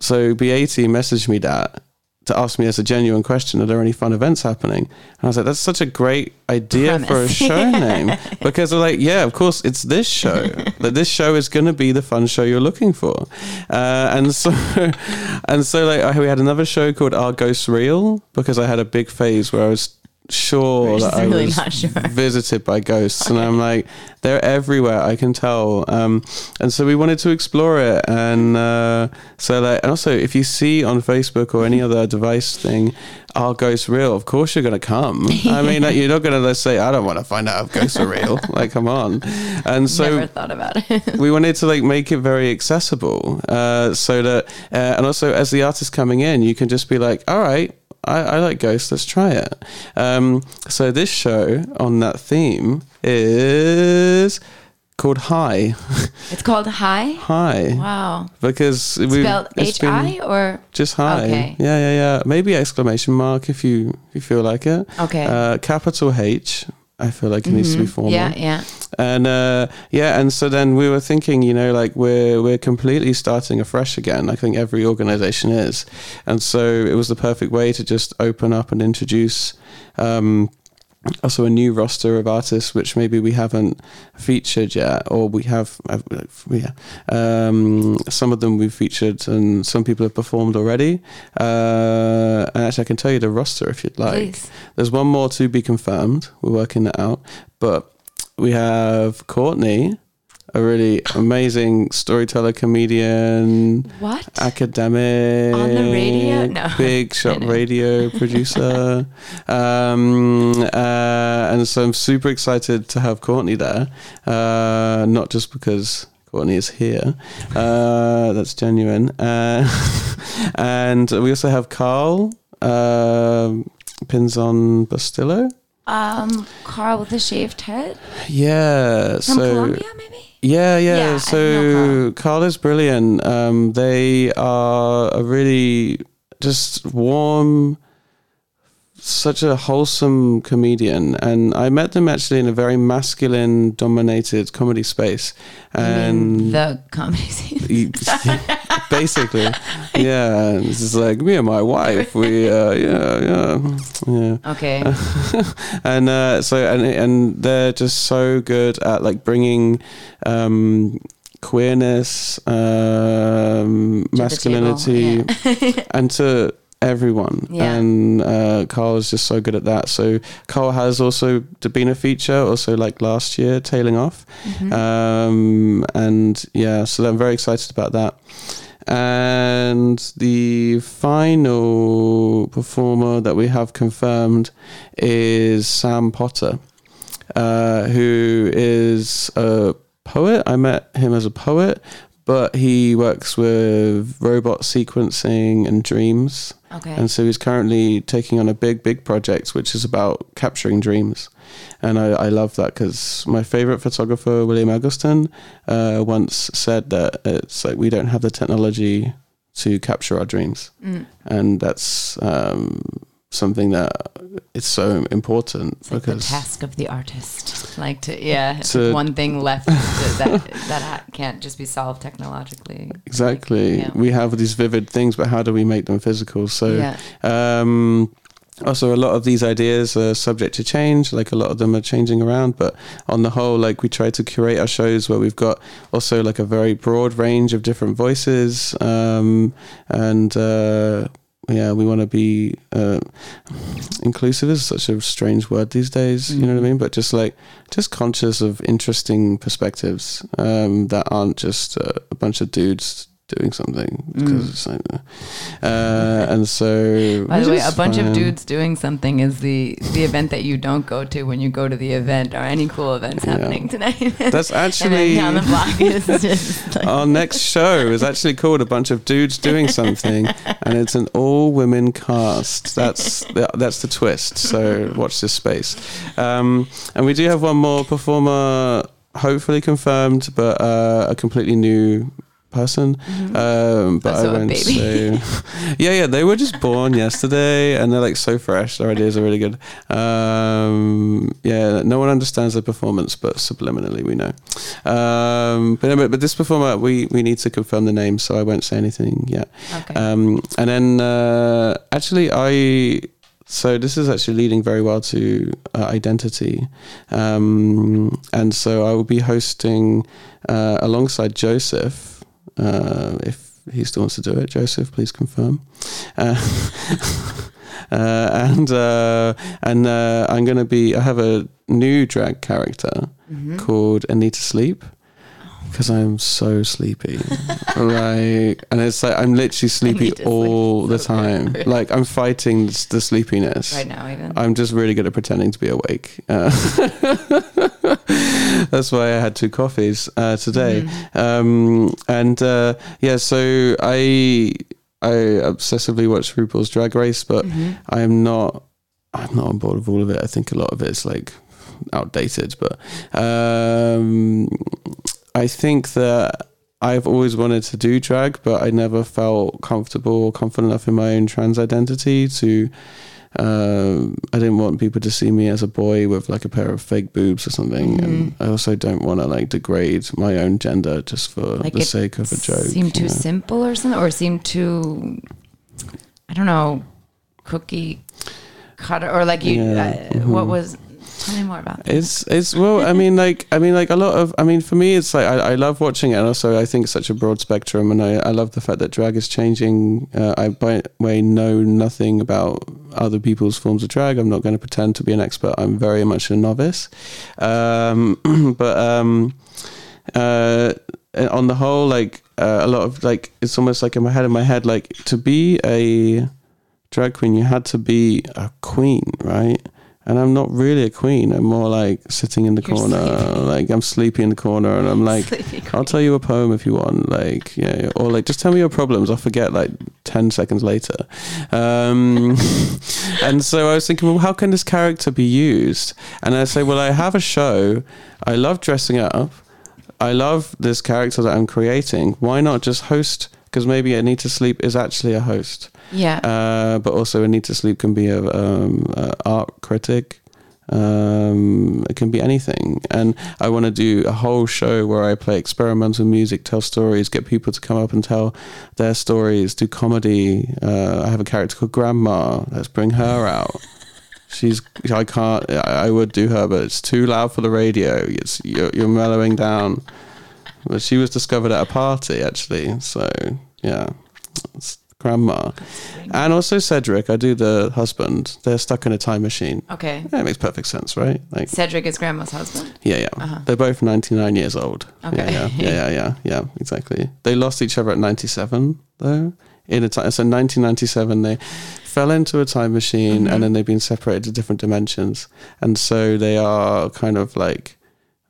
So, B80 messaged me that to ask me as a genuine question, are there any fun events happening? And I was like, that's such a great idea for a show name. Because they're like, yeah, of course, it's this show. that this show is going to be the fun show you're looking for. Uh, and so, and so like, I, we had another show called Are Ghosts Real? Because I had a big phase where I was sure that just I was not sure. visited by ghosts, and I'm like, they're everywhere. I can tell. Um, and so we wanted to explore it, and uh, so like, and also if you see on Facebook or any other device thing, are ghosts real? Of course you're gonna come. I mean, like, you're not gonna let's say I don't want to find out if ghosts are real. like, come on. And so Never thought about it. we wanted to like make it very accessible uh, so that uh, and also as the artist coming in you can just be like all right I, I like ghosts. Let's try it. Um, so this show on that theme is called high it's called Hi. high Wow. because we Spelled H I or? Just high Okay. yeah yeah yeah. Maybe exclamation mark if you if you feel like it. Okay. uh, capital H I feel like it needs to be Mhm. formal Yeah, yeah. and uh, yeah, and so then we were thinking, you know, like we're we're completely starting afresh again. I think every organization is, and so it was the perfect way to just open up and introduce. Um, also, a new roster of artists, which maybe we haven't featured yet, or we have. Yeah, um, some of them we've featured, and some people have performed already. Uh, and actually, I can tell you the roster if you'd like. Please. There's one more to be confirmed. We're working that out. But we have Courtney, a really amazing storyteller, comedian, What? academic, On the radio? No. big shot radio producer. um, uh, and so I'm super excited to have Courtney there. Uh, not just because Courtney is here. Uh, that's genuine. Uh, and we also have Carl um Pinzon Bastillo. Um, Carl with a shaved head Yeah. from so Colombia, maybe. Yeah, yeah. Yeah, so know Carl is brilliant. Um, they are a really just warm, such a wholesome comedian, and I met them actually in a very masculine-dominated comedy space, and. the comedy scene. basically, yeah. This is like me and my wife. We, uh, yeah, yeah, yeah. Okay. and uh, so and and they're just so good at like bringing um, queerness, um, To masculinity, table, and to everyone. Yeah. And uh, Carl is just so good at that. So Carl has also been a feature, also like last year, tailing off. Mhm. Um, and yeah, so I'm very excited about that. And the final performer that we have confirmed is Sam Potter, uh, who is a poet. I met him as a poet, but he works with robot sequencing and dreams. Okay. And so he's currently taking on a big, big project, which is about capturing dreams. And I, I love that because my favorite photographer, William Eggleston, uh, once said that it's like we don't have the technology to capture our dreams. Mm. And that's um, something that it's so important It's like the task of the artist. Like to yeah, To- one thing left that that, that ha- can't just be solved technologically. exactly yeah. we have these vivid things, but how do we make them physical? So yeah. Um, also, a lot of these ideas are subject to change. Like a lot of them are changing around, but on the whole, like we try to curate our shows where we've got also like a very broad range of different voices, um, and uh, yeah, we want to be uh, inclusive. Is such a strange word these days. You know what I Mhm. mean? But just like just conscious of interesting perspectives um, that aren't just uh, a bunch of dudes doing something because Mm. it's like, uh, and so By the way, a bunch of dudes doing something is the the event that you don't go to when you go to the event or any cool events Yeah. happening tonight. That's actually down the block is just like, our next show is actually called a bunch of dudes doing something, and it's an all women cast. That's the, that's the twist. So watch this space. Um, and we do have one more performer, hopefully confirmed, but uh, a completely new person. Um, but Also I won't say. yeah, yeah, they were just born yesterday, and they're like so fresh. Their ideas are really good. Um, yeah, no one understands their performance, but subliminally we know. Um, but, but but this performer, we we need to confirm the name, so I won't say anything yet. okay. Um, and then uh, actually, I so this is actually leading very well to uh, identity, um, and so I will be hosting uh, alongside Joseph. Uh, if he still wants to do it, Joseph, please confirm. Uh, uh, and uh, and uh, I'm gonna be. I have a new drag character Mm-hmm. called Anita Sleep because I'm so sleepy. like, and it's like I'm literally sleepy Anita Sleep all the time. Like I'm fighting the sleepiness. Right now, even. I'm just really good at pretending to be awake. Uh, that's why I had two coffees uh, today. Mm-hmm. Um, and uh, yeah, so I I obsessively watch RuPaul's Drag Race, but Mm-hmm. I am not I'm not on board with all of it. I think a lot of it's like outdated, but um, I think that I've always wanted to do drag, but I never felt comfortable or confident enough in my own trans identity to. Uh, I didn't want people to see me as a boy with like a pair of fake boobs or something, and I also don't want to like degrade my own gender just for like the sake of a joke. Seem too know? simple or something, or seem too, I don't know, cookie cutter, or like you. Yeah, Uh, What mhm. was? Tell me more about that. It's it's well, I mean, like I mean, like a lot of I mean, for me, it's like I, I love watching it, and also I think it's such a broad spectrum, and I, I love the fact that drag is changing. Uh, I by way know nothing about other people's forms of drag. I'm not going to pretend to be an expert. I'm very much a novice, um, but um, uh, on the whole, like uh, a lot of like it's almost like in my head in my head, like to be a drag queen, you had to be a queen, right? And I'm not really a queen. I'm more like sitting in the You're corner, sleepy. like I'm sleepy in the corner, and I'm like, I'll tell you a poem if you want, like yeah, or like just tell me your problems. I'll forget like ten seconds later. Um, and so I was thinking, well, how can this character be used? And I say, well, I have a show. I love dressing up. I love this character that I'm creating. Why not just host? Because maybe Anita Sleep is actually a host. Yeah. Uh, but also Anita Sleep can be a, um, a art critic. Um, it can be anything, and I want to do a whole show where I play experimental music, tell stories, get people to come up and tell their stories, do comedy. Uh, I have a character called Grandma. Let's bring her out. She's. I can't. I I would do her, but it's too loud for the radio. It's you're, you're mellowing down. But she was discovered at a party, actually. So yeah, it's Grandma. And also Cedric, I do the husband. They're stuck in a time machine. okay. Yeah, it makes perfect sense, right? Like, Cedric is grandma's husband. yeah, yeah. Uh-huh. They're both 99 years old. Okay. Yeah, yeah, yeah, yeah, yeah, yeah, exactly. They lost each other at 97, though. In a time, so 1997, they fell into a time machine, Mm-hmm. and then they've been separated to different dimensions, and so they are kind of like.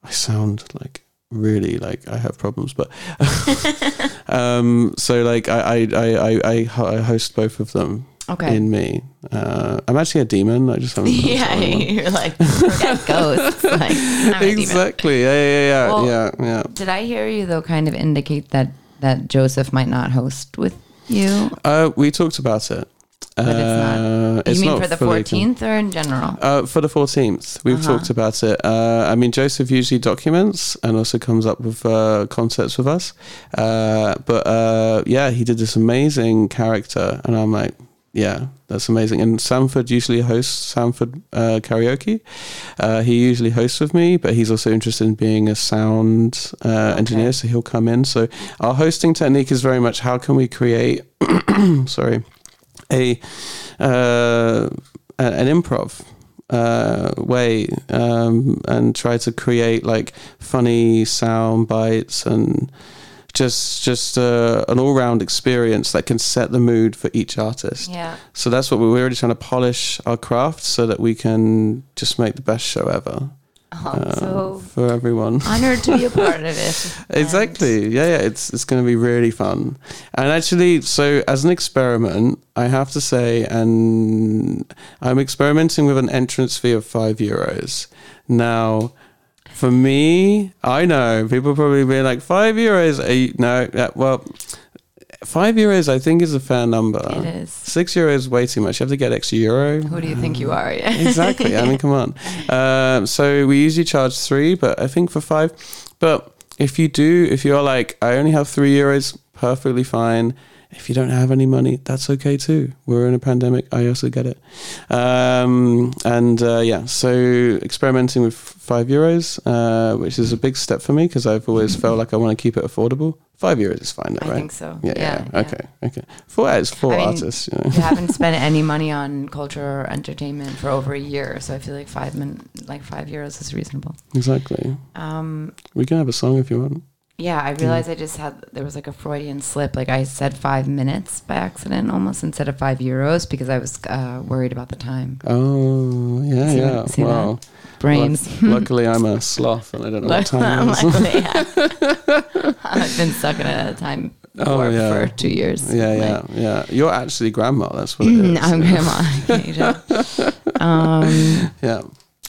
I sound like really like I have problems, but um, so like I I, I, I I host both of them Okay. in me. Uh, I'm actually a demon. I just haven't. yeah, you're like ghosts. Like, I'm a demon. exactly. Yeah, yeah, yeah, Well- yeah, yeah. Did I hear you though? Kind of indicate that that Joseph might not host with you. Uh, we talked about it. But it's not- Uh, You it's mean not for the fourteenth or in general? Uh, for the 14th, we've Uh-huh. talked about it. Uh, I mean, Joseph usually documents and also comes up with uh, concepts with us. Uh, but uh, yeah, he did this amazing character, and I'm like, yeah, that's amazing. And Sanford usually hosts Sanford uh, karaoke. Uh, he usually hosts with me, but he's also interested in being a sound uh, engineer, so he'll come in. So our hosting technique is very much how can we create, sorry, a uh, an improv uh, way um, and try to create like funny sound bites and just just uh, an all round experience that can set the mood for each artist. Yeah. So that's what we're really trying to polish our craft so that we can just make the best show ever Oh, uh, so for everyone. honored to be a part of it. Exactly. Yeah, yeah. It's it's going to be really fun. And actually, so as an experiment, I have to say, and I'm experimenting with an entrance fee of five euros. Now, for me, I know people probably be like five euros. You, no, yeah, well, five euros I think is a fair number. It is. Six euros is way too much. You have to get extra euro. Who do you think you are? Yeah. exactly. I mean, come on. Um, so we usually charge three, but I think for five. But if you do, if you're like, I only have three euros, perfectly fine. If you don't have any money, that's okay too. We're in a pandemic. I also get it. Um, and uh, yeah, so experimenting with five euros, uh, which is a big step for me because I've always felt like I want to keep it affordable. Five euros is fine, though, I right? think so. Yeah, yeah, Yeah, Okay, okay. Four it's four I mean, artists. You know. you haven't spent any money on culture or entertainment for over a year, so I feel like five min, like five euros is reasonable. Exactly. Um, We can have a song if you want. Yeah, I realized I just had there was like a Freudian slip. Like I said five minutes by accident almost instead of five euros because I was uh, worried about the time. Oh, yeah, See- yeah. see that? wow. Brains. Luck- luckily, I'm a sloth and I don't know what time it is. Luckily, yeah. I've been stuck in a time Oh, yeah. for two years. Yeah, yeah, Like, yeah. You're actually grandma. That's what it is. I'm grandma. Can you tell? Um, Yeah.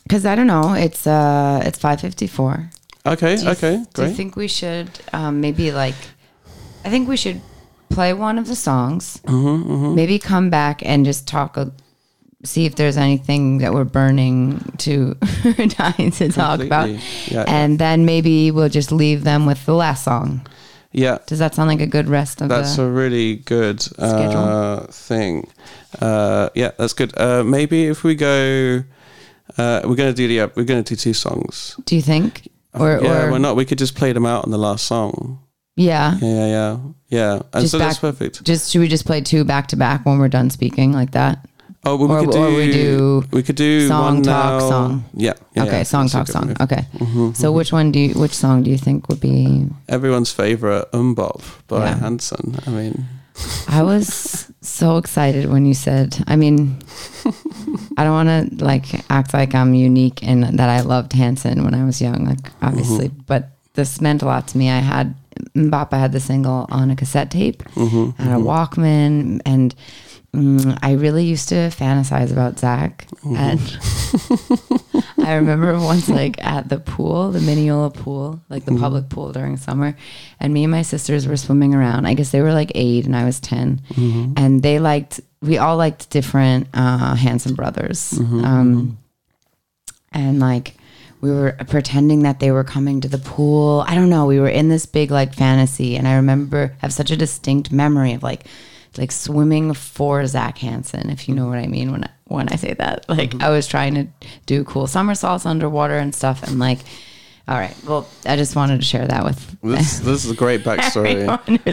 because I don't know. It's uh, it's five fifty four. Okay. Do okay. Do you think we should um, maybe like? I think we should play one of the songs. hmm hmm Maybe come back and just talk. A, see if there's anything that we're burning to dying to talk about, Yeah. and then maybe we'll just leave them with the last song. yeah. Does that sound like a good rest of That's a really good uh, thing. Uh, yeah, that's good. Uh, maybe if we go, uh, we're gonna do the we're gonna do two songs. do you think? Or yeah, or why not? We could just play them out on the last song. yeah. Yeah, yeah, yeah, yeah. And Just so that's back- perfect. Just should we just play two back to back when we're done speaking like that? Oh, well, we or- could do. we do we could do song, one talk, now. song. Yeah. yeah okay, yeah, song talk song. move. Okay. Mhm, So mhm. which one do you which song do you think would be everyone's favorite MMMBop by. Hanson. I mean, I was so excited when you said I mean I don't want to like act like I'm unique and that I loved Hanson when I was young like obviously but this meant a lot to me. I had MMMBop had the single on a cassette tape mhm, and a Walkman and mm, I really used to fantasize about Zac and I remember once like at the pool, the Mineola pool, like the public pool during summer, and me and my sisters were swimming around. I guess they were like eight and I was 10 and they liked we all liked different uh Hanson brothers. Um and like we were pretending that they were coming to the pool. I don't know. We were in this big like fantasy, and I remember have such a distinct memory of like like swimming for Zac Hanson, if you know what I mean when I, when I say that. Like I was trying to do cool somersaults underwater and stuff, and like, all right, well, I just wanted to share that with. this this is a great backstory.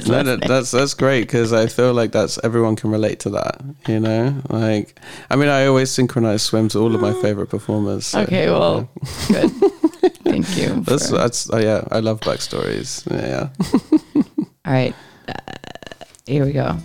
No, no, that's that's great because I feel like that's everyone can relate to that. You know, like I mean, I always synchronize swim to all of my favorite performers. so, okay, well, good. Thank you. That's for- that's oh, yeah. I love backstories. Yeah, yeah. all right, uh, here we go.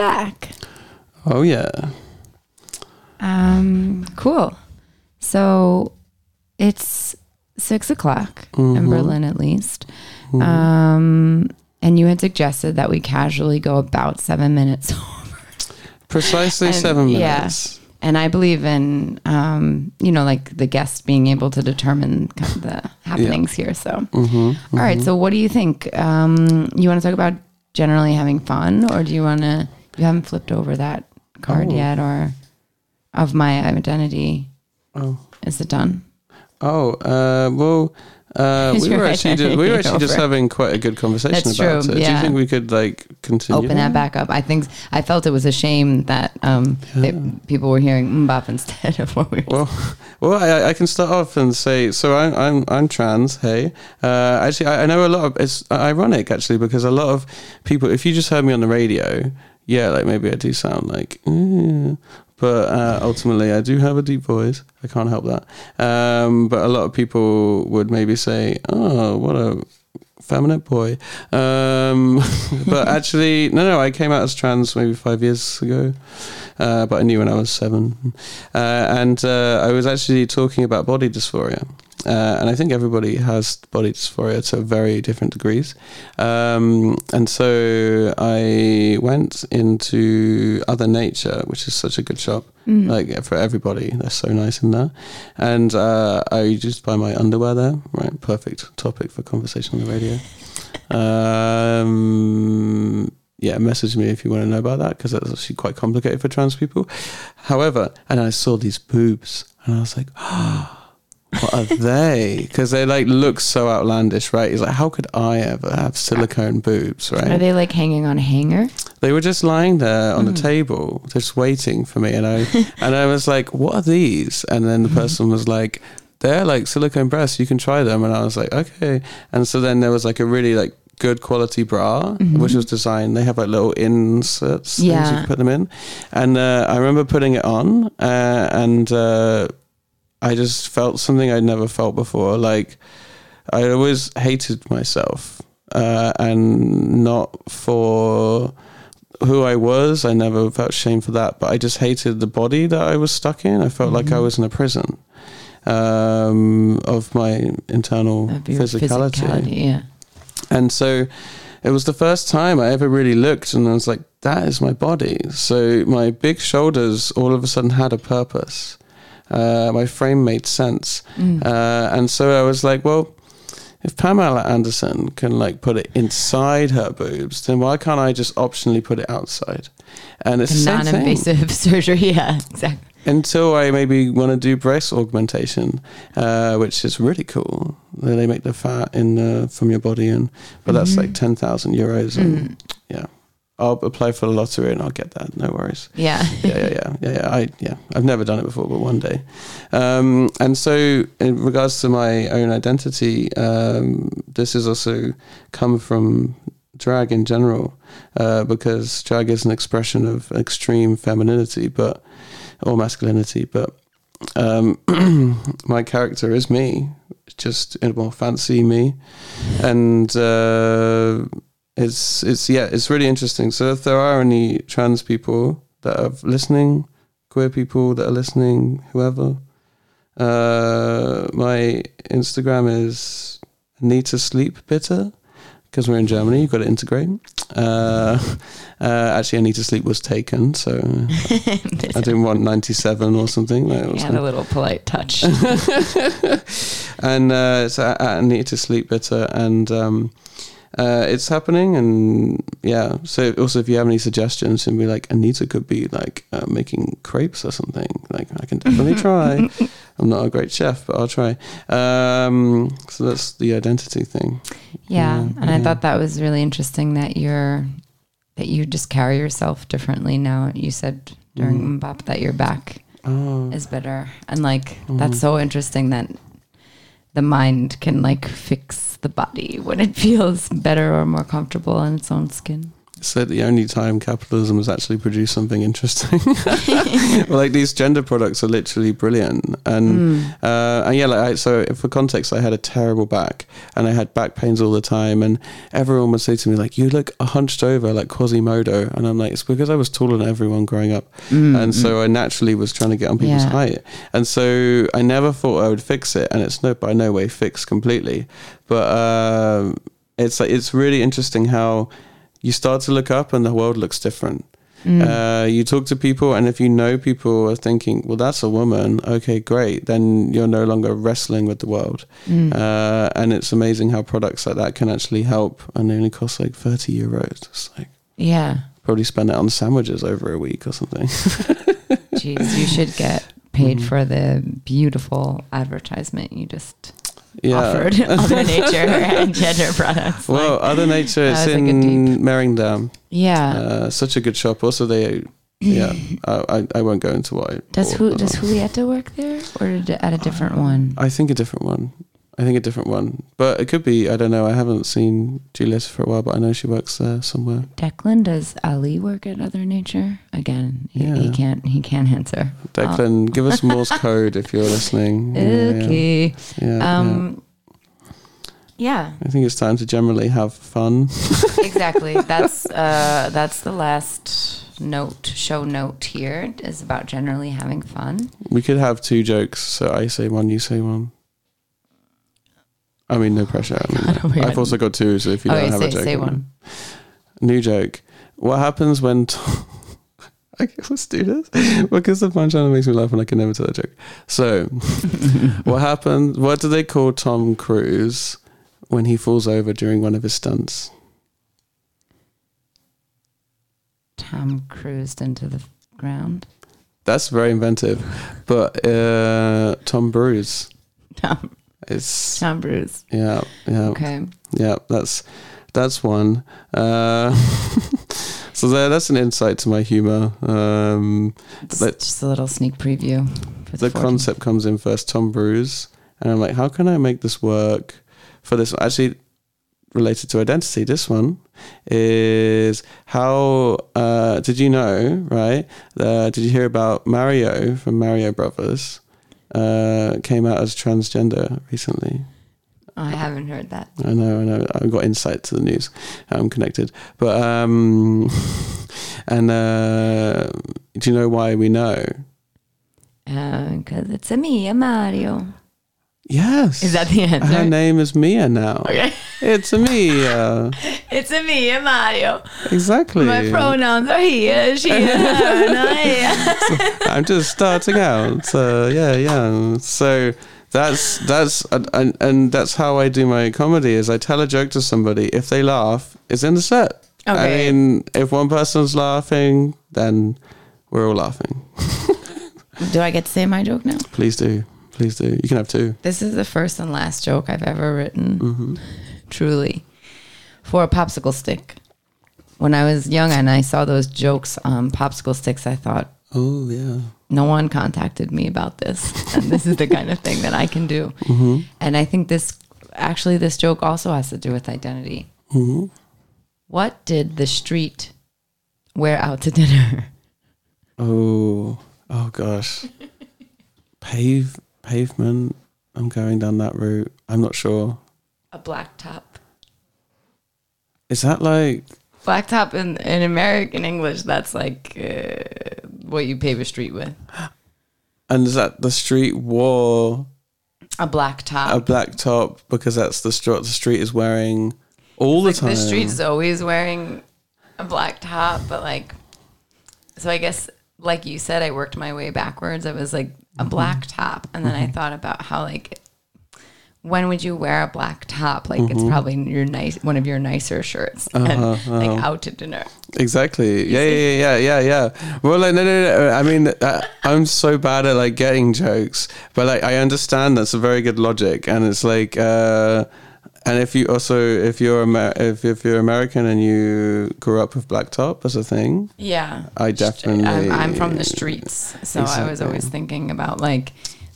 Back. Oh yeah. Um, cool. So it's six o'clock Mm-hmm. in Berlin, at least. Um, and you had suggested that we casually go about seven minutes over. Precisely And- seven yeah. minutes. And I believe in, um, you know, like the guest being able to determine kind of the happenings here. So, Mm-hmm. All right. So, what do you think? Um, you want to talk about generally having fun, or do you want to? You haven't flipped over that card Oh. yet, or of my identity. Oh. Is it done? Oh, uh, well, uh, we were actually just, we were actually just having quite a good conversation That's about true, it. Do you think we could like continue? Open that back up. I think I felt it was a shame that um that people were hearing MMMBop instead of what we were. Well, well, I, I can start off and say, so I'm I'm, I'm trans. Hey, uh, actually, I, I know a lot of. It's ironic actually because a lot of people, if you just heard me on the radio, yeah, like maybe I do sound like, "Mm," but uh, ultimately I do have a deep voice. I can't help that. Um, but a lot of people would maybe say, oh, what a feminine boy. Um, but actually, no, no, I came out as trans maybe five years ago, uh, but I knew when I was seven. Uh, and uh, I was actually talking about body dysphoria. Uh, and I think everybody has body dysphoria to very different degrees. Um, and so I went into Other Nature, which is such a good shop, like for everybody. They're so nice in there. And uh, I just buy my underwear there. Right, perfect topic for conversation on the radio. Um, yeah, message me if you want to know about that because that's actually quite complicated for trans people. However, and I saw these boobs and I was like, what are they? Because they like look so outlandish, right? It's like, how could I ever have silicone boobs, right? Are they like hanging on a hanger? They were just lying there Hmm. on the table, just waiting for me, and I and I was like, "What are these?" And then the Hmm. person was like, "They're like silicone breasts. You can try them." And I was like, "Okay." And so then there was like a really like good quality bra, which was designed. They have like little inserts, things you Mm-hmm. Yeah. can put them in. And uh, I remember putting it on, uh, and uh, I just felt something I'd never felt before. Like I always hated myself, uh, and not for who I was. I never felt shame for that, but I just hated the body that I was stuck in. I felt like I Mm-hmm. was in a prison um, of my internal Of physicality. physicality, yeah. And so it was the first time I ever really looked and I was like, that is my body. So my big shoulders all of a sudden had a purpose. Uh, my frame made sense. Mm. Uh, and so I was like, well, if Pamela Anderson can like put it inside her boobs, then why can't I just optionally put it outside? And it's the Non-invasive surgery, yeah, exactly. until I maybe want to do breast augmentation, uh, which is really cool. They make the fat in uh, from your body, and but that's Mm-hmm. like ten thousand euros. And Mm. yeah, I'll apply for the lottery and I'll get that. No worries. Yeah. Yeah, yeah, yeah, yeah, yeah. I yeah, I've never done it before, but one day. Um, and so, in regards to my own identity, um, this has also come from drag in general, uh, because drag is an expression of extreme femininity, but or masculinity, but um, my character is me, just in a more fancy me, and uh, it's it's yeah, it's really interesting. So if there are any trans people that are listening, queer people that are listening, whoever, uh, my Instagram is Anita Sleep Bitter because we're in Germany. You've got to integrate. Uh, uh, actually, Anita Sleep was taken, so I didn't want ninety seven or something. That was had a little polite touch. and uh, it's at, at Anita Sleep Bitter, and um, uh, it's happening. And yeah, so also if you have any suggestions, and be like, Anita could be like uh, making crepes or something. Like I can definitely try. I'm not a great chef, but I'll try. Um, so that's the identity thing. Yeah, Yeah, and I thought that was really interesting that you're that you just carry yourself differently now. You said during MMMBop that your back Oh, is better, and like that's so interesting that the mind can like fix the body when it feels better or more comfortable in its own skin. Said the only time capitalism has actually produced something interesting. well, like these gender products are literally brilliant, and uh, and yeah, like I, so for context, I had a terrible back, and I had back pains all the time, and everyone would say to me like, "You look hunched over like Quasimodo," and I'm like, "It's because I was taller than everyone growing up, and so I naturally was trying to get on people's Yeah. height, and so I never thought I would fix it, and it's no by no way fixed completely, but um, it's like it's really interesting how you start to look up and the world looks different. Uh, you talk to people, and if you know people are thinking, "Well, that's a woman," okay, great. Then you're no longer wrestling with the world, uh, and it's amazing how products like that can actually help, and they only cost like thirty euros. It's like Yeah. probably spend it on sandwiches over a week or something. Jeez, you should get paid Mm-hmm. for the beautiful advertisement you just yeah. offered Other Nature and gender products. Well, Like, Other Nature, that it's was a in Mehringdamm. yeah. Uh, such a good shop. Also, they, yeah, I, I, won't go into why. does who does Julieta work there or did, at a different one? I think a different one. I think a different one, but it could be. I don't know. I haven't seen Juliet for a while, but I know she works there somewhere. Declan, does Ali work at Other Nature? Again, he, he can't he can't answer. Declan, give us Morse code if you're listening. Yeah, yeah, Okay. Yeah, yeah. Um. Yeah. I think it's time to generally have fun. exactly. That's uh, that's the last note. Show note here is about generally having fun. We could have two jokes, so I say one, you say one. I mean, no pressure. I mean, my I've also got two, so if you Okay, don't have a joke, say one. New joke. What happens when? Tom- okay, let's do this because the punchline makes me laugh and I can never tell a joke. So, what happens? What do they call Tom Cruise when he falls over during one of his stunts? Tom cruised into the ground. That's very inventive, but uh, Tom Bruise. Tom It's Tom Bruce. yeah, yeah. Okay. Yeah, that's that's one. Uh, so there, that's an insight to my humor. Um, It's just a little sneak preview. The 14th. concept comes in first, Tom Bruise, and I'm like, how can I make this work for this? Actually, related to identity, this one is how uh, did you know? Right? Uh, did you hear about Mario from Mario Brothers? Uh, came out as transgender recently. I haven't heard that. I know, I know. I've got insight to the news. I'm connected. But um and uh do you know why we know? Because Uh, it's a me, a Mario. Yes. Is that the answer? her name is Mia now. Okay. It's a Mia. It's a me, a Mario. Exactly. My pronouns are he, she, her, and I. I'm just starting out. Uh, yeah, yeah. So that's that's and, and that's how I do my comedy. Is I tell a joke to somebody. If they laugh, it's in the set. Okay. I mean, if one person's laughing, then we're all laughing. Do I get to say my joke now? Please do. Please do. You can have two. This is the first and last joke I've ever written. Mm-hmm. Truly. For a popsicle stick. When I was young and I saw those jokes on popsicle sticks, I thought, Oh yeah. no one contacted me about this. And this is the kind of thing that I can do. Mm-hmm. And I think this, actually, this joke also has to do with identity. Mm-hmm. What did the street wear out to dinner? Oh. Oh gosh. Pave pavement. I'm going down that route. I'm not sure. A black top. Is that like Black top in, in American English, that's like uh, what you pave a street with. and is that the street wore A black top. a black top because that's the street the street is wearing all the like time. the street's always wearing a black top, but like, so I guess, like you said, I worked my way backwards. I was like a Mm-hmm. black top, and then I thought about how like, when would you wear a black top? Like it's probably your nice one of your nicer shirts, and Mm-hmm. Uh-huh, like uh-huh. out to dinner. Exactly. Yeah, yeah, yeah, yeah, yeah. Well, like, no, no, no. I mean, uh, I'm so bad at like getting jokes, but like, I understand that's a very good logic, and it's like, uh, and if you also, if you're Amer- if if you're American and you grew up with black top as a thing, Yeah, I definitely- I'm, I'm from the streets, so I was always thinking about like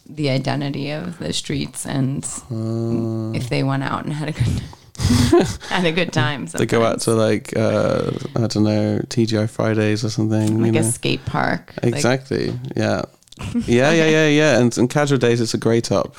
the identity of the streets and Uh. if they went out and had a good. Had a good time. They go out to like uh, I don't know TGI Fridays or something. like a know. skate park. Like, Exactly. yeah. Yeah, yeah, yeah, yeah. And, and casual days, it's a great up.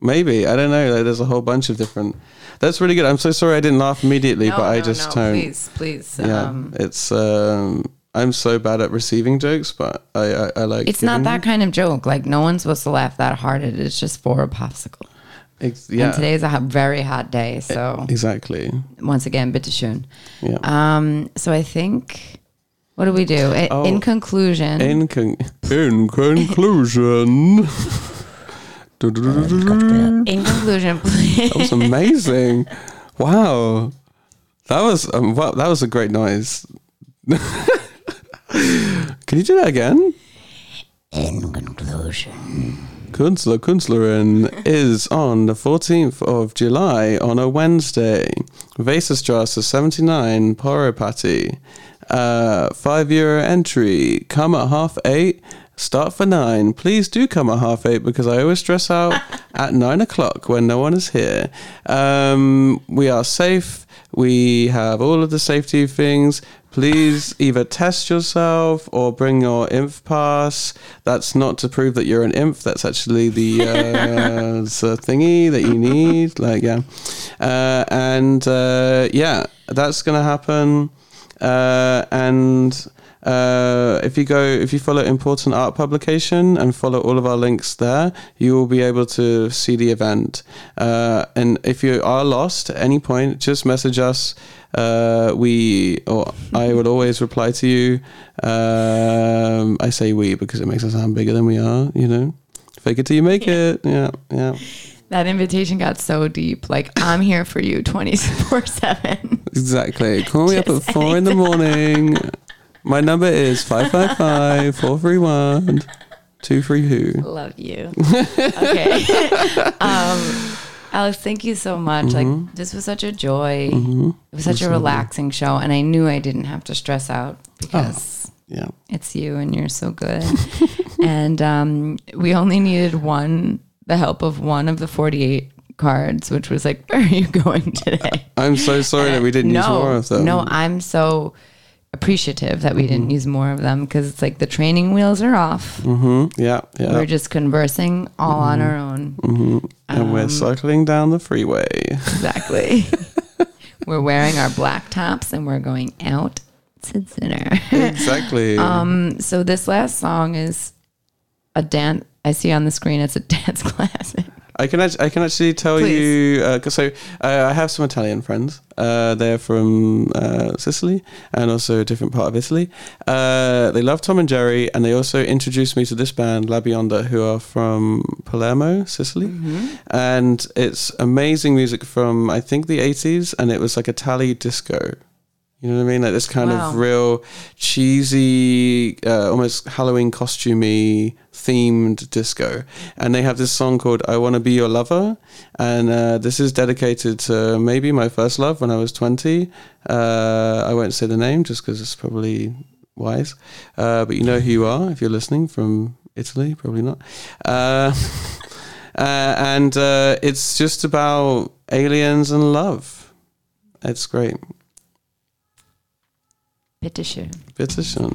Maybe I don't know. Like, there's a whole bunch of different. That's really good. I'm so sorry I didn't laugh immediately, no, but I no, just no, don't. Please, please. Yeah, Um, it's. um I'm so bad at receiving jokes, but I I, I like. it's not that kind of joke. Like no one's supposed to laugh that hard at it. It's just for a popsicle. them. Ex- yeah, And today's a hot, very hot day. So exactly. once again, bitteschön. Yeah. Um, so I think, what do we do? I- Oh. In conclusion, in con- in conclusion. in conclusion, please. That was amazing. wow, that was um, wow, that was a great noise. Can you do that again? In conclusion, Kunstler Kunstlerin is on the 14th of July on a Wednesday. Weserstrasse 79, Poropati. Uh, five euro entry. Come at half eight. Start for nine. Please do come at half eight because I always stress out at nine o'clock when no one is here. Um, we are safe. We have all of the safety things. Please either test yourself or bring your Impfpass. That's not to prove that you're an inf. That's actually the uh, a thingy that you need. Like yeah, uh, and uh, yeah, that's gonna happen. Uh, and uh, if you go, if you follow Important Art Publication and follow all of our links there, you will be able to see the event. Uh, and if you are lost at any point, just message us. Uh, we, or I will always reply to you. Um, I say we because it makes us sound bigger than we are. You know, fake it till you make it. Yeah, yeah. that invitation got so deep. Like I'm here for you, twenty four seven. Exactly. Call me up at four in the morning. My number is 555 431 232. Love you. Okay. um, Alex, thank you so much. Mm-hmm. Like this was such a joy. It was such a relaxing show, and I knew I didn't have to stress out because Yeah. it's you and you're so good. and um, we only needed one, the help of one of the 48 cards, which was like, where are you going today? I'm so sorry that we didn't use more of them. No, I'm so appreciative that we didn't use more of them because it's like the training wheels are off. hmm Yeah, yeah. We're just conversing all on our own. hmm And Um, we're cycling down the freeway. Exactly. we're wearing our black tops and we're going out to dinner. exactly. um, so this last song is a dance. I see on the screen it's a dance classic. I can actually, I can actually tell Please. you because so uh, I have some Italian friends. Uh, they're from uh, Sicily and also a different part of Italy. Uh, they love Tom and Jerry, and they also introduced me to this band La Bionda, who are from Palermo, Sicily, and it's amazing music from I think the eighties, and it was like Italian disco. You know what I mean? Like this kind Wow. of real cheesy, uh, almost Halloween costumey themed disco. And they have this song called "I Want to Be Your Lover," and uh, this is dedicated to maybe my first love when I was twenty. Uh, I won't say the name just because it's probably wise, uh, but you know who you are if you're listening from Italy. Probably not. Uh, uh, and uh, it's just about aliens and love. It's great. Bitteschön. Bitteschön.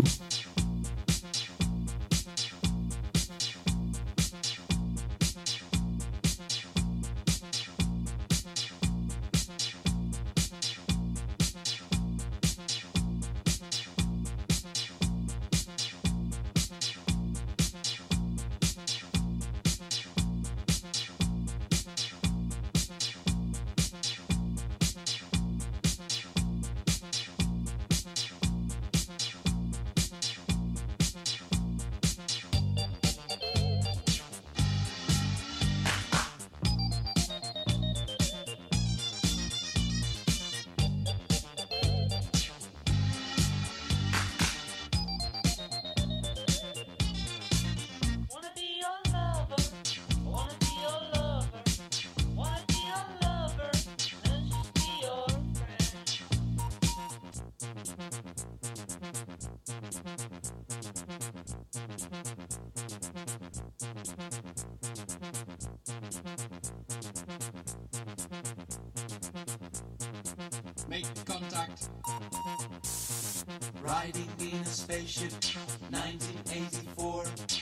make contact. Riding in a spaceship, 1984.